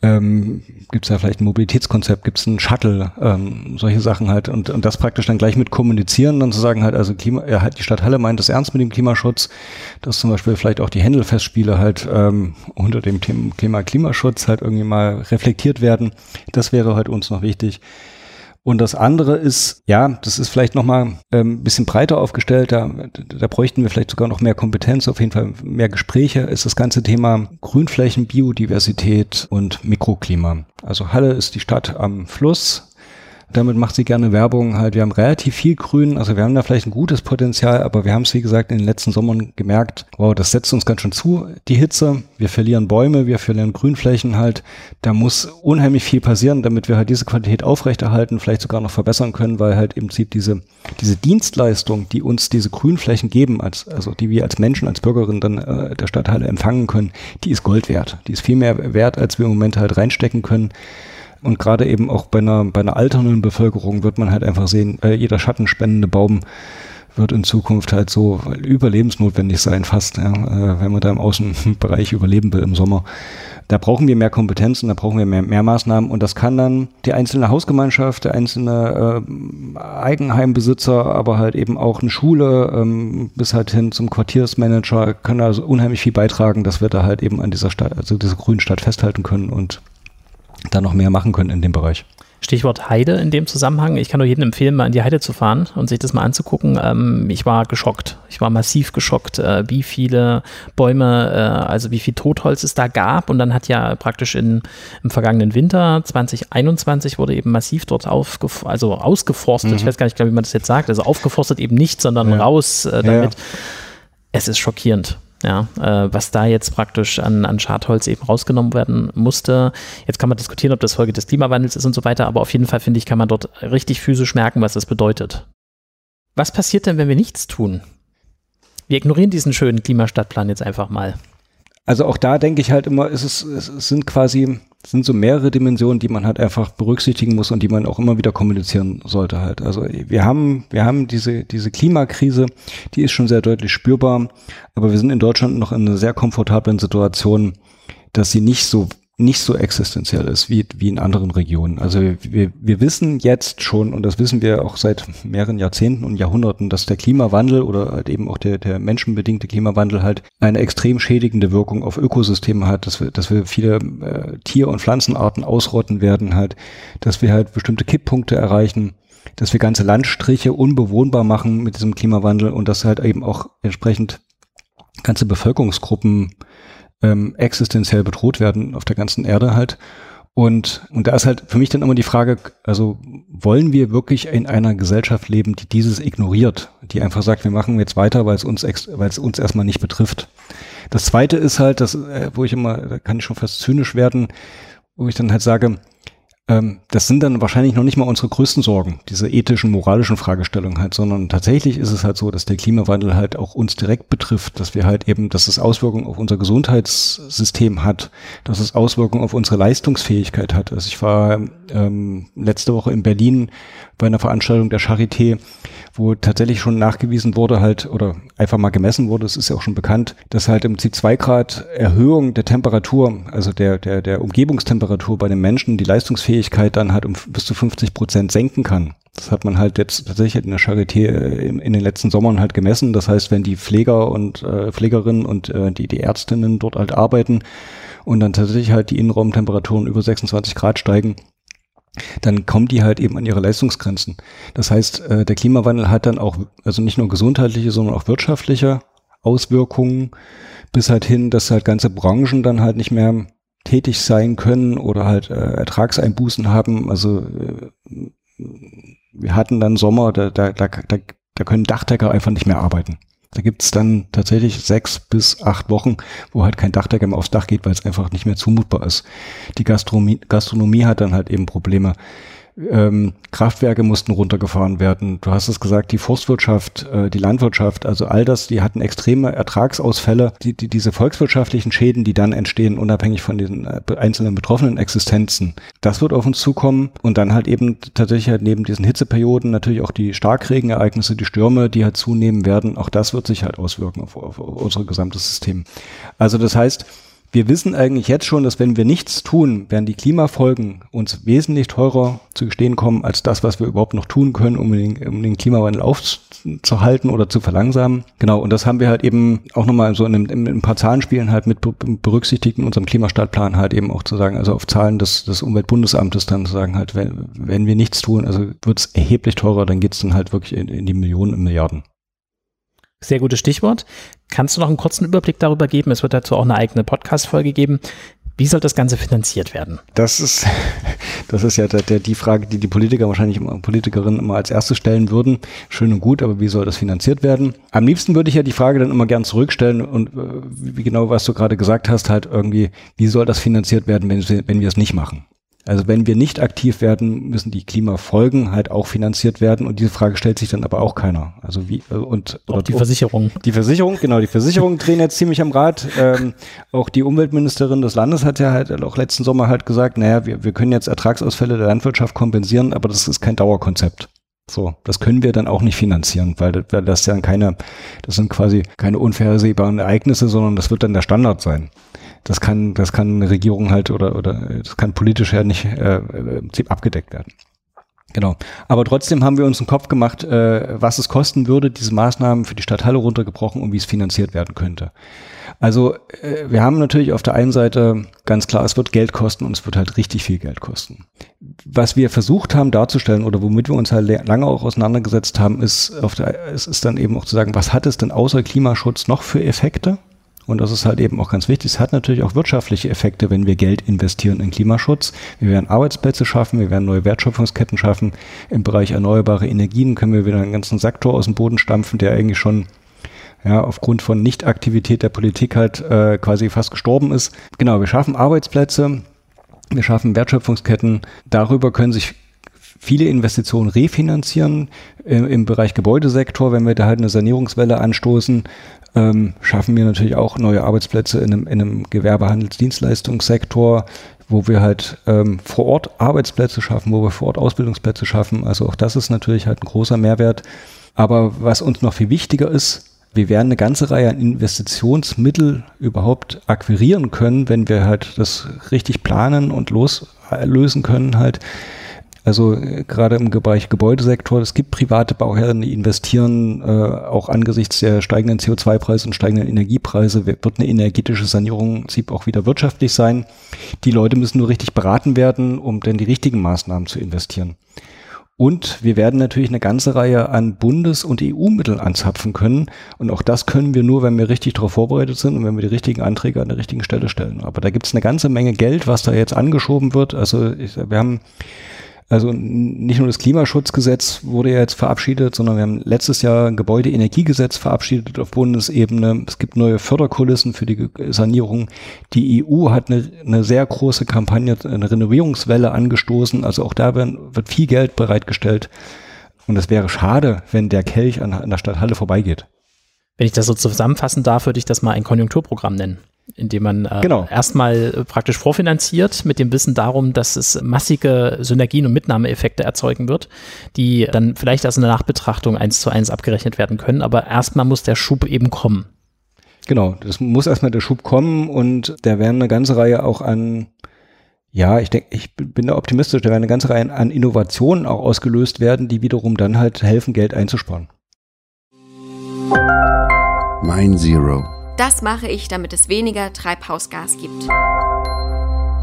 S5: Ähm, gibt es ja vielleicht ein Mobilitätskonzept, gibt es ein Shuttle, ähm, solche Sachen halt und, und das praktisch dann gleich mit kommunizieren, dann zu sagen halt, also Klima, ja, halt die Stadt Halle meint das ernst mit dem Klimaschutz, dass zum Beispiel vielleicht auch die Händelfestspiele halt ähm, unter dem Thema Klimaschutz halt irgendwie mal reflektiert werden. Das wäre halt uns noch wichtig. Und das andere ist, ja, das ist vielleicht nochmal ähm, bisschen breiter aufgestellt, da, da bräuchten wir vielleicht sogar noch mehr Kompetenz, auf jeden Fall mehr Gespräche, ist das ganze Thema Grünflächen, Biodiversität und Mikroklima. Also Halle ist die Stadt am Fluss, damit macht sie gerne Werbung halt. Wir haben relativ viel Grün, also wir haben da vielleicht ein gutes Potenzial, aber wir haben es, wie gesagt, in den letzten Sommern gemerkt, wow, das setzt uns ganz schön zu, die Hitze. Wir verlieren Bäume, wir verlieren Grünflächen halt. Da muss unheimlich viel passieren, damit wir halt diese Qualität aufrechterhalten, vielleicht sogar noch verbessern können, weil halt im Prinzip diese, diese Dienstleistung, die uns diese Grünflächen geben, als, also die wir als Menschen, als Bürgerinnen dann äh, der Stadtteile empfangen können, die ist Gold wert. Die ist viel mehr wert, als wir im Moment halt reinstecken können. Und gerade eben auch bei einer, bei einer alternden Bevölkerung wird man halt einfach sehen, äh, jeder schattenspendende Baum wird in Zukunft halt so überlebensnotwendig sein, fast, ja, äh, wenn man da im Außenbereich *laughs* überleben will im Sommer. Da brauchen wir mehr Kompetenzen, da brauchen wir mehr, mehr Maßnahmen und das kann dann die einzelne Hausgemeinschaft, der einzelne äh, Eigenheimbesitzer, aber halt eben auch eine Schule ähm, bis halt hin zum Quartiersmanager können also unheimlich viel beitragen, dass wir da halt eben an dieser Stadt, also dieser grünen Stadt festhalten können und da noch mehr machen können in dem Bereich.
S4: Stichwort Heide in dem Zusammenhang. Ich kann nur jedem empfehlen, mal in die Heide zu fahren und sich das mal anzugucken. Ähm, ich war geschockt. Ich war massiv geschockt, äh, wie viele Bäume, äh, also wie viel Totholz es da gab. Und dann hat ja praktisch in, im vergangenen Winter 2021 wurde eben massiv dort aufgef also ausgeforstet. Mhm. Ich weiß gar nicht, wie man das jetzt sagt. Also aufgeforstet eben nicht, sondern ja. raus äh, damit. Ja. Es ist schockierend Ja, äh, was da jetzt praktisch an, an Schadholz eben rausgenommen werden musste. Jetzt kann man diskutieren, ob das Folge des Klimawandels ist und so weiter, aber auf jeden Fall finde ich, kann man dort richtig physisch merken, was das bedeutet. Was passiert denn, wenn wir nichts tun? Wir ignorieren diesen schönen Klimastadtplan jetzt einfach mal.
S5: Also auch da denke ich halt immer, es, ist, es sind quasi, es sind so mehrere Dimensionen, die man halt einfach berücksichtigen muss und die man auch immer wieder kommunizieren sollte halt. Also wir haben, wir haben diese, diese Klimakrise, die ist schon sehr deutlich spürbar, aber wir sind in Deutschland noch in einer sehr komfortablen Situation, dass sie nicht so nicht so existenziell ist wie, wie in anderen Regionen. Also wir, wir wissen jetzt schon, und das wissen wir auch seit mehreren Jahrzehnten und Jahrhunderten, dass der Klimawandel oder halt eben auch der, der menschenbedingte Klimawandel halt eine extrem schädigende Wirkung auf Ökosysteme hat, dass wir, dass wir viele äh, Tier- und Pflanzenarten ausrotten werden halt, dass wir halt bestimmte Kipppunkte erreichen, dass wir ganze Landstriche unbewohnbar machen mit diesem Klimawandel und dass halt eben auch entsprechend ganze Bevölkerungsgruppen ähm, existenziell bedroht werden auf der ganzen Erde halt. Und, und da ist halt für mich dann immer die Frage, also wollen wir wirklich in einer Gesellschaft leben, die dieses ignoriert, die einfach sagt, wir machen jetzt weiter, weil es uns, weil es uns erstmal nicht betrifft. Das zweite ist halt, das, äh, wo ich immer, da kann ich schon fast zynisch werden, wo ich dann halt sage, das sind dann wahrscheinlich noch nicht mal unsere größten Sorgen, diese ethischen, moralischen Fragestellungen halt, sondern tatsächlich ist es halt so, dass der Klimawandel halt auch uns direkt betrifft, dass wir halt eben, dass es Auswirkungen auf unser Gesundheitssystem hat, dass es Auswirkungen auf unsere Leistungsfähigkeit hat. Also ich war ähm, letzte Woche in Berlin bei einer Veranstaltung der Charité, wo tatsächlich schon nachgewiesen wurde halt oder einfach mal gemessen wurde, es ist ja auch schon bekannt, dass halt im Prinzip zwei Grad Erhöhung der Temperatur, also der, der, der Umgebungstemperatur bei den Menschen die Leistungsfähigkeit dann halt um bis zu 50 Prozent senken kann. Das hat man halt jetzt tatsächlich in der Charité äh, in, in den letzten Sommern halt gemessen. Das heißt, wenn die Pfleger und äh, Pflegerinnen und äh, die, die Ärztinnen dort halt arbeiten und dann tatsächlich halt die Innenraumtemperaturen über 26 Grad steigen, dann kommen die halt eben an ihre Leistungsgrenzen. Das heißt, äh, der Klimawandel hat dann auch, also nicht nur gesundheitliche, sondern auch wirtschaftliche Auswirkungen, bis halt hin, dass halt ganze Branchen dann halt nicht mehr tätig sein können oder halt äh, Ertragseinbußen haben. Also äh, wir hatten dann Sommer, da, da, da, da können Dachdecker einfach nicht mehr arbeiten. Da gibt's dann tatsächlich sechs bis acht Wochen, wo halt kein Dachdecker mehr aufs Dach geht, weil es einfach nicht mehr zumutbar ist. Die Gastronomie, Gastronomie hat dann halt eben Probleme ähm, Kraftwerke mussten runtergefahren werden. Du hast es gesagt, die Forstwirtschaft, äh, die Landwirtschaft, also all das, die hatten extreme Ertragsausfälle. Die, die, diese volkswirtschaftlichen Schäden, die dann entstehen, unabhängig von den äh, einzelnen betroffenen Existenzen, das wird auf uns zukommen. Und dann halt eben tatsächlich halt neben diesen Hitzeperioden natürlich auch die Starkregenereignisse, die Stürme, die halt zunehmen werden. Auch das wird sich halt auswirken auf, auf, auf unser gesamtes System. Also das heißt, wir wissen eigentlich jetzt schon, dass wenn wir nichts tun, werden die Klimafolgen uns wesentlich teurer zu gestehen kommen, als das, was wir überhaupt noch tun können, um den, um den Klimawandel aufzuhalten oder zu verlangsamen. Genau, und das haben wir halt eben auch nochmal so in, einem, in ein paar Zahlenspielen halt mit berücksichtigt in unserem Klimastartplan halt eben auch zu sagen, also auf Zahlen des, des Umweltbundesamtes dann zu sagen halt, wenn, wenn wir nichts tun, also wird es erheblich teurer, dann geht es dann halt wirklich in, in die Millionen, in Milliarden.
S4: Sehr gutes Stichwort. Kannst du noch einen kurzen Überblick darüber geben? Es wird dazu auch eine eigene Podcast-Folge geben. Wie soll das Ganze finanziert werden?
S5: Das ist, *laughs* das ist ja der, der, die Frage, die die Politiker wahrscheinlich immer, Politikerinnen immer als erstes stellen würden. Schön und gut, aber wie soll das finanziert werden? Am liebsten würde ich ja die Frage dann immer gern zurückstellen und äh, wie genau, was du gerade gesagt hast, halt irgendwie, wie soll das finanziert werden, wenn, wenn wir es nicht machen? Also wenn wir nicht aktiv werden, müssen die Klimafolgen halt auch finanziert werden und diese Frage stellt sich dann aber auch keiner. Also wie äh, und
S4: auch die Versicherung.
S5: Die Versicherung, genau, die Versicherungen drehen jetzt ziemlich am Rad. Ähm, auch die Umweltministerin des Landes hat ja halt auch letzten Sommer halt gesagt, naja, wir, wir können jetzt Ertragsausfälle der Landwirtschaft kompensieren, aber das ist kein Dauerkonzept. So, das können wir dann auch nicht finanzieren, weil, weil das ja keine, das sind quasi keine unvorhersehbaren Ereignisse, sondern das wird dann der Standard sein das kann, das kann eine Regierung halt oder, oder das kann politisch ja nicht äh, Prinzip abgedeckt werden. Genau. Aber trotzdem haben wir uns einen Kopf gemacht, äh, was es kosten würde, diese Maßnahmen für die Stadthalle runtergebrochen und wie es finanziert werden könnte. Also äh, wir haben natürlich auf der einen Seite ganz klar, es wird Geld kosten und es wird halt richtig viel Geld kosten. Was wir versucht haben darzustellen oder womit wir uns halt lange auch auseinandergesetzt haben, ist, auf der, es ist dann eben auch zu sagen, was hat es denn außer Klimaschutz noch für Effekte? Und das ist halt eben auch ganz wichtig. Es hat natürlich auch wirtschaftliche Effekte, wenn wir Geld investieren in Klimaschutz. Wir werden Arbeitsplätze schaffen, wir werden neue Wertschöpfungsketten schaffen. Im Bereich erneuerbare Energien können wir wieder einen ganzen Sektor aus dem Boden stampfen, der eigentlich schon ja, aufgrund von Nichtaktivität der Politik halt äh, quasi fast gestorben ist. Genau, wir schaffen Arbeitsplätze, wir schaffen Wertschöpfungsketten. Darüber können sich viele Investitionen refinanzieren im, im Bereich Gebäudesektor, wenn wir da halt eine Sanierungswelle anstoßen, ähm, schaffen wir natürlich auch neue Arbeitsplätze in einem, in einem Gewerbehandelsdienstleistungssektor, wo wir halt ähm, vor Ort Arbeitsplätze schaffen, wo wir vor Ort Ausbildungsplätze schaffen. Also auch das ist natürlich halt ein großer Mehrwert. Aber was uns noch viel wichtiger ist, wir werden eine ganze Reihe an Investitionsmittel überhaupt akquirieren können, wenn wir halt das richtig planen und loslösen können halt. Also äh, gerade im Bereich Gebäudesektor, es gibt private Bauherren, die investieren, äh, auch angesichts der steigenden CO2-Preise und steigenden Energiepreise wird eine energetische Sanierung im auch wieder wirtschaftlich sein. Die Leute müssen nur richtig beraten werden, um dann die richtigen Maßnahmen zu investieren. Und wir werden natürlich eine ganze Reihe an Bundes- und EU-Mittel anzapfen können. Und auch das können wir nur, wenn wir richtig darauf vorbereitet sind und wenn wir die richtigen Anträge an der richtigen Stelle stellen. Aber da gibt es eine ganze Menge Geld, was da jetzt angeschoben wird. Also ich, wir haben also nicht nur das Klimaschutzgesetz wurde ja jetzt verabschiedet, sondern wir haben letztes Jahr ein Gebäudeenergiegesetz verabschiedet auf Bundesebene. Es gibt neue Förderkulissen für die Sanierung. Die EU hat eine, eine sehr große Kampagne, eine Renovierungswelle angestoßen. Also auch da werden, wird viel Geld bereitgestellt. Und es wäre schade, wenn der Kelch an, an der Stadt Halle vorbeigeht.
S4: Wenn ich das so zusammenfassen darf, würde ich das mal ein Konjunkturprogramm nennen indem man äh, genau. erstmal äh, praktisch vorfinanziert mit dem Wissen darum, dass es massige Synergien und Mitnahmeeffekte erzeugen wird, die dann vielleicht als eine Nachbetrachtung eins zu eins abgerechnet werden können. Aber erstmal muss der Schub eben kommen.
S5: Genau, das muss erstmal der Schub kommen und da werden eine ganze Reihe auch an, ja, ich denke, ich bin da optimistisch, da werden eine ganze Reihe an Innovationen auch ausgelöst werden, die wiederum dann halt helfen, Geld einzusparen.
S1: Mein Zero. Das mache ich, damit es weniger Treibhausgas gibt.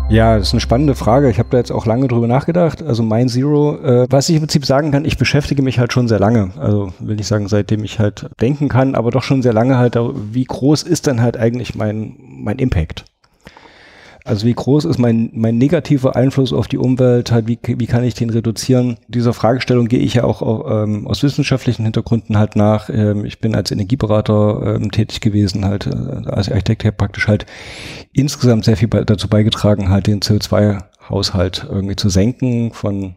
S5: Ja, das ist eine spannende Frage. Ich habe da jetzt auch lange drüber nachgedacht. Also mein Zero, äh, was ich im Prinzip sagen kann, ich beschäftige mich halt schon sehr lange. Also will ich sagen, seitdem ich halt denken kann, aber doch schon sehr lange halt, wie groß ist denn halt eigentlich mein, mein Impact? Also wie groß ist mein, mein negativer Einfluss auf die Umwelt? Halt, wie, wie kann ich den reduzieren? Dieser Fragestellung gehe ich ja auch, ähm, aus wissenschaftlichen Hintergründen halt nach. Ähm, ich bin als Energieberater ähm, tätig gewesen, halt äh, als Architekt habe praktisch halt insgesamt sehr viel dazu beigetragen, halt den CO2-Haushalt irgendwie zu senken von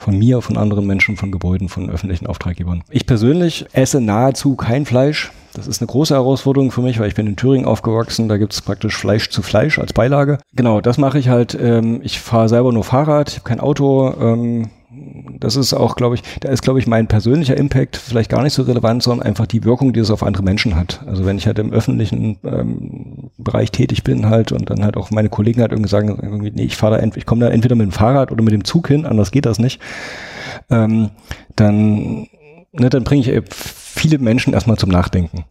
S5: von mir, von anderen Menschen, von Gebäuden, von öffentlichen Auftraggebern. Ich persönlich esse nahezu kein Fleisch. Das ist eine große Herausforderung für mich, weil ich bin in Thüringen aufgewachsen. Da gibt es praktisch Fleisch zu Fleisch als Beilage. Genau, das mache ich halt. Ähm, ich fahre selber nur Fahrrad, ich habe kein Auto. Ähm, das ist auch, glaube ich, da ist, glaube ich, mein persönlicher Impact vielleicht gar nicht so relevant, sondern einfach die Wirkung, die es auf andere Menschen hat. Also wenn ich halt im öffentlichen ähm, Bereich tätig bin halt und dann halt auch meine Kollegen halt irgendwie sagen, irgendwie, nee, ich fahre da, ich komme da entweder mit dem Fahrrad oder mit dem Zug hin, anders geht das nicht, ähm, dann, ne, dann bringe ich viele Menschen erstmal zum Nachdenken.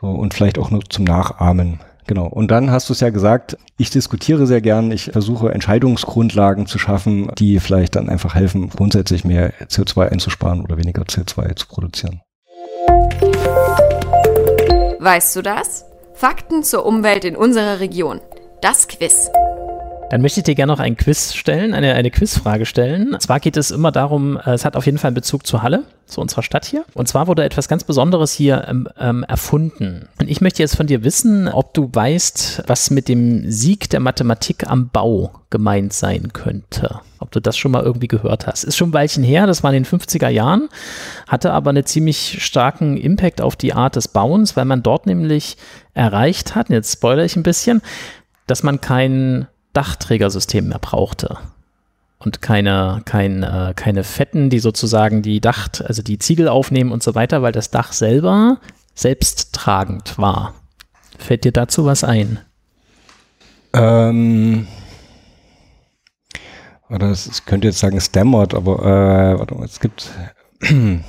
S5: So, und vielleicht auch nur zum Nachahmen. Genau. Und dann hast du es ja gesagt, ich diskutiere sehr gern, ich versuche Entscheidungsgrundlagen zu schaffen, die vielleicht dann einfach helfen, grundsätzlich mehr CO2 einzusparen oder weniger CO2 zu produzieren.
S1: Weißt du das? Fakten zur Umwelt in unserer Region. Das Quiz.
S4: Dann möchte ich dir gerne noch ein Quiz stellen, eine, eine Quizfrage stellen. Und zwar geht es immer darum, äh, es hat auf jeden Fall einen Bezug zu Halle, zu unserer Stadt hier. Und zwar wurde etwas ganz Besonderes hier ähm, ähm, erfunden. Und ich möchte jetzt von dir wissen, ob du weißt, was mit dem Sieg der Mathematik am Bau gemeint sein könnte. Ob du das schon mal irgendwie gehört hast. Ist schon ein Weilchen her, das war in den 50er Jahren, hatte aber einen ziemlich starken Impact auf die Art des Bauens, weil man dort nämlich erreicht hat, jetzt spoilere ich ein bisschen, dass man kein Dachträgersystem mehr brauchte und keine, kein, äh, keine Fetten, die sozusagen die Dach, also die Ziegel aufnehmen und so weiter, weil das Dach selber selbsttragend war. Fällt dir dazu was ein?
S5: Ähm, oder ich könnte jetzt sagen Stammert, aber äh, warte mal, es gibt *clears throat*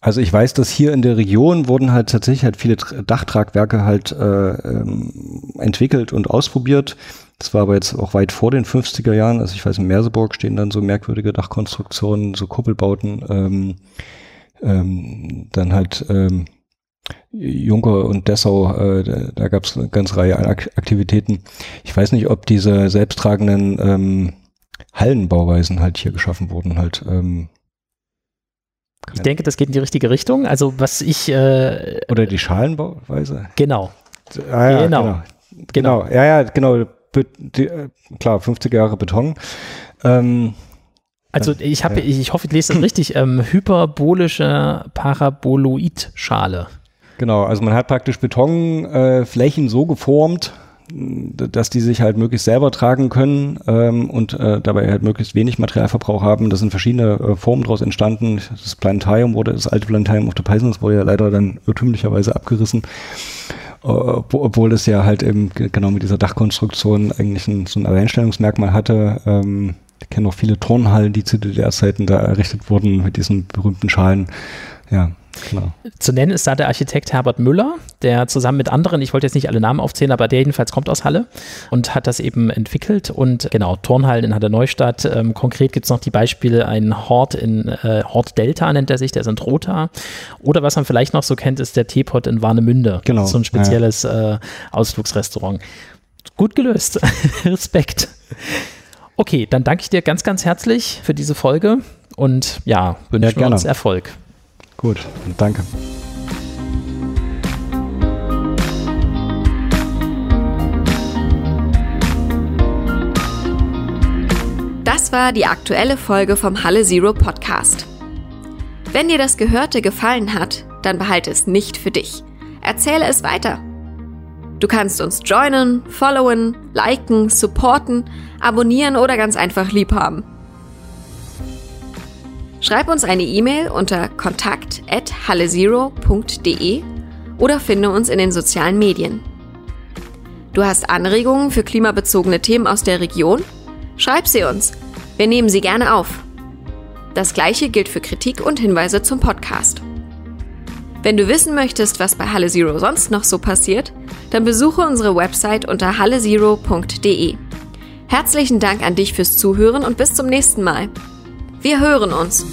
S5: also ich weiß, dass hier in der Region wurden halt tatsächlich halt viele Dachtragwerke halt äh, ähm, entwickelt und ausprobiert. Das war aber jetzt auch weit vor den 50er Jahren. Also ich weiß, in Merseburg stehen dann so merkwürdige Dachkonstruktionen, so Kuppelbauten. Ähm, ähm, dann halt ähm, Juncker und Dessau, äh, da, da gab es eine ganze Reihe an Ak Aktivitäten. Ich weiß nicht, ob diese selbsttragenden ähm, Hallenbauweisen halt hier geschaffen wurden, halt ähm,
S4: Ich denke, das geht in die richtige Richtung. Also was ich äh,
S5: Oder die Schalenbauweise.
S4: genau,
S5: Ah, ja,
S4: Genau.
S5: genau. Genau. Ja, ja, genau. Be die, äh, klar, 50 Jahre Beton. Ähm,
S4: also ich habe,
S5: Ja.
S4: ich, ich hoffe, ich lese das richtig. Ähm, hyperbolische Paraboloidschale.
S5: Genau, also man hat praktisch Betonflächen äh, so geformt, dass die sich halt möglichst selber tragen können ähm, und äh, dabei halt möglichst wenig Materialverbrauch haben. Da sind verschiedene äh, Formen daraus entstanden. Das Planetarium wurde, das alte Planetarium auf der Peising, das wurde ja leider dann irrtümlicherweise abgerissen. Äh, obwohl es ja halt eben ge- genau mit dieser Dachkonstruktion eigentlich ein, so ein Alleinstellungsmerkmal hatte. Ähm, ich kenne noch viele Turnhallen, die zu DDR-Zeiten da errichtet wurden mit diesen berühmten Schalen. Ja, genau.
S4: Zu nennen ist da der Architekt Herbert Müller, der zusammen mit anderen, ich wollte jetzt nicht alle Namen aufzählen, aber der jedenfalls kommt aus Halle und hat das eben entwickelt. Und genau, Turnhallen in Halle Neustadt. Ähm, konkret gibt es noch die Beispiele, ein Hort in äh, Hort Delta nennt er sich, der ist in Trotha. Oder was man vielleicht noch so kennt, ist der Teepot in Warnemünde.
S5: Genau,
S4: Das ist so ein spezielles äh, Ausflugsrestaurant. Gut gelöst. *laughs* Respekt. Okay, dann danke ich dir ganz, ganz herzlich für diese Folge und ja, wünschen
S5: gerne.
S4: uns Erfolg.
S5: Gut, danke.
S1: Das war die aktuelle Folge vom Halle Zero Podcast. Wenn dir das Gehörte gefallen hat, dann behalte es nicht für dich. Erzähle es weiter. Du kannst uns joinen, followen, liken, supporten, abonnieren oder ganz einfach lieb haben. Schreib uns eine E-Mail unter kontakt@hallezero.de oder finde uns in den sozialen Medien. Du hast Anregungen für klimabezogene Themen aus der Region? Schreib sie uns. Wir nehmen sie gerne auf. Das gleiche gilt für Kritik und Hinweise zum Podcast. Wenn du wissen möchtest, was bei Halle Zero sonst noch so passiert, dann besuche unsere Website unter hallezero.de. Herzlichen Dank an dich fürs Zuhören und bis zum nächsten Mal. Wir hören uns.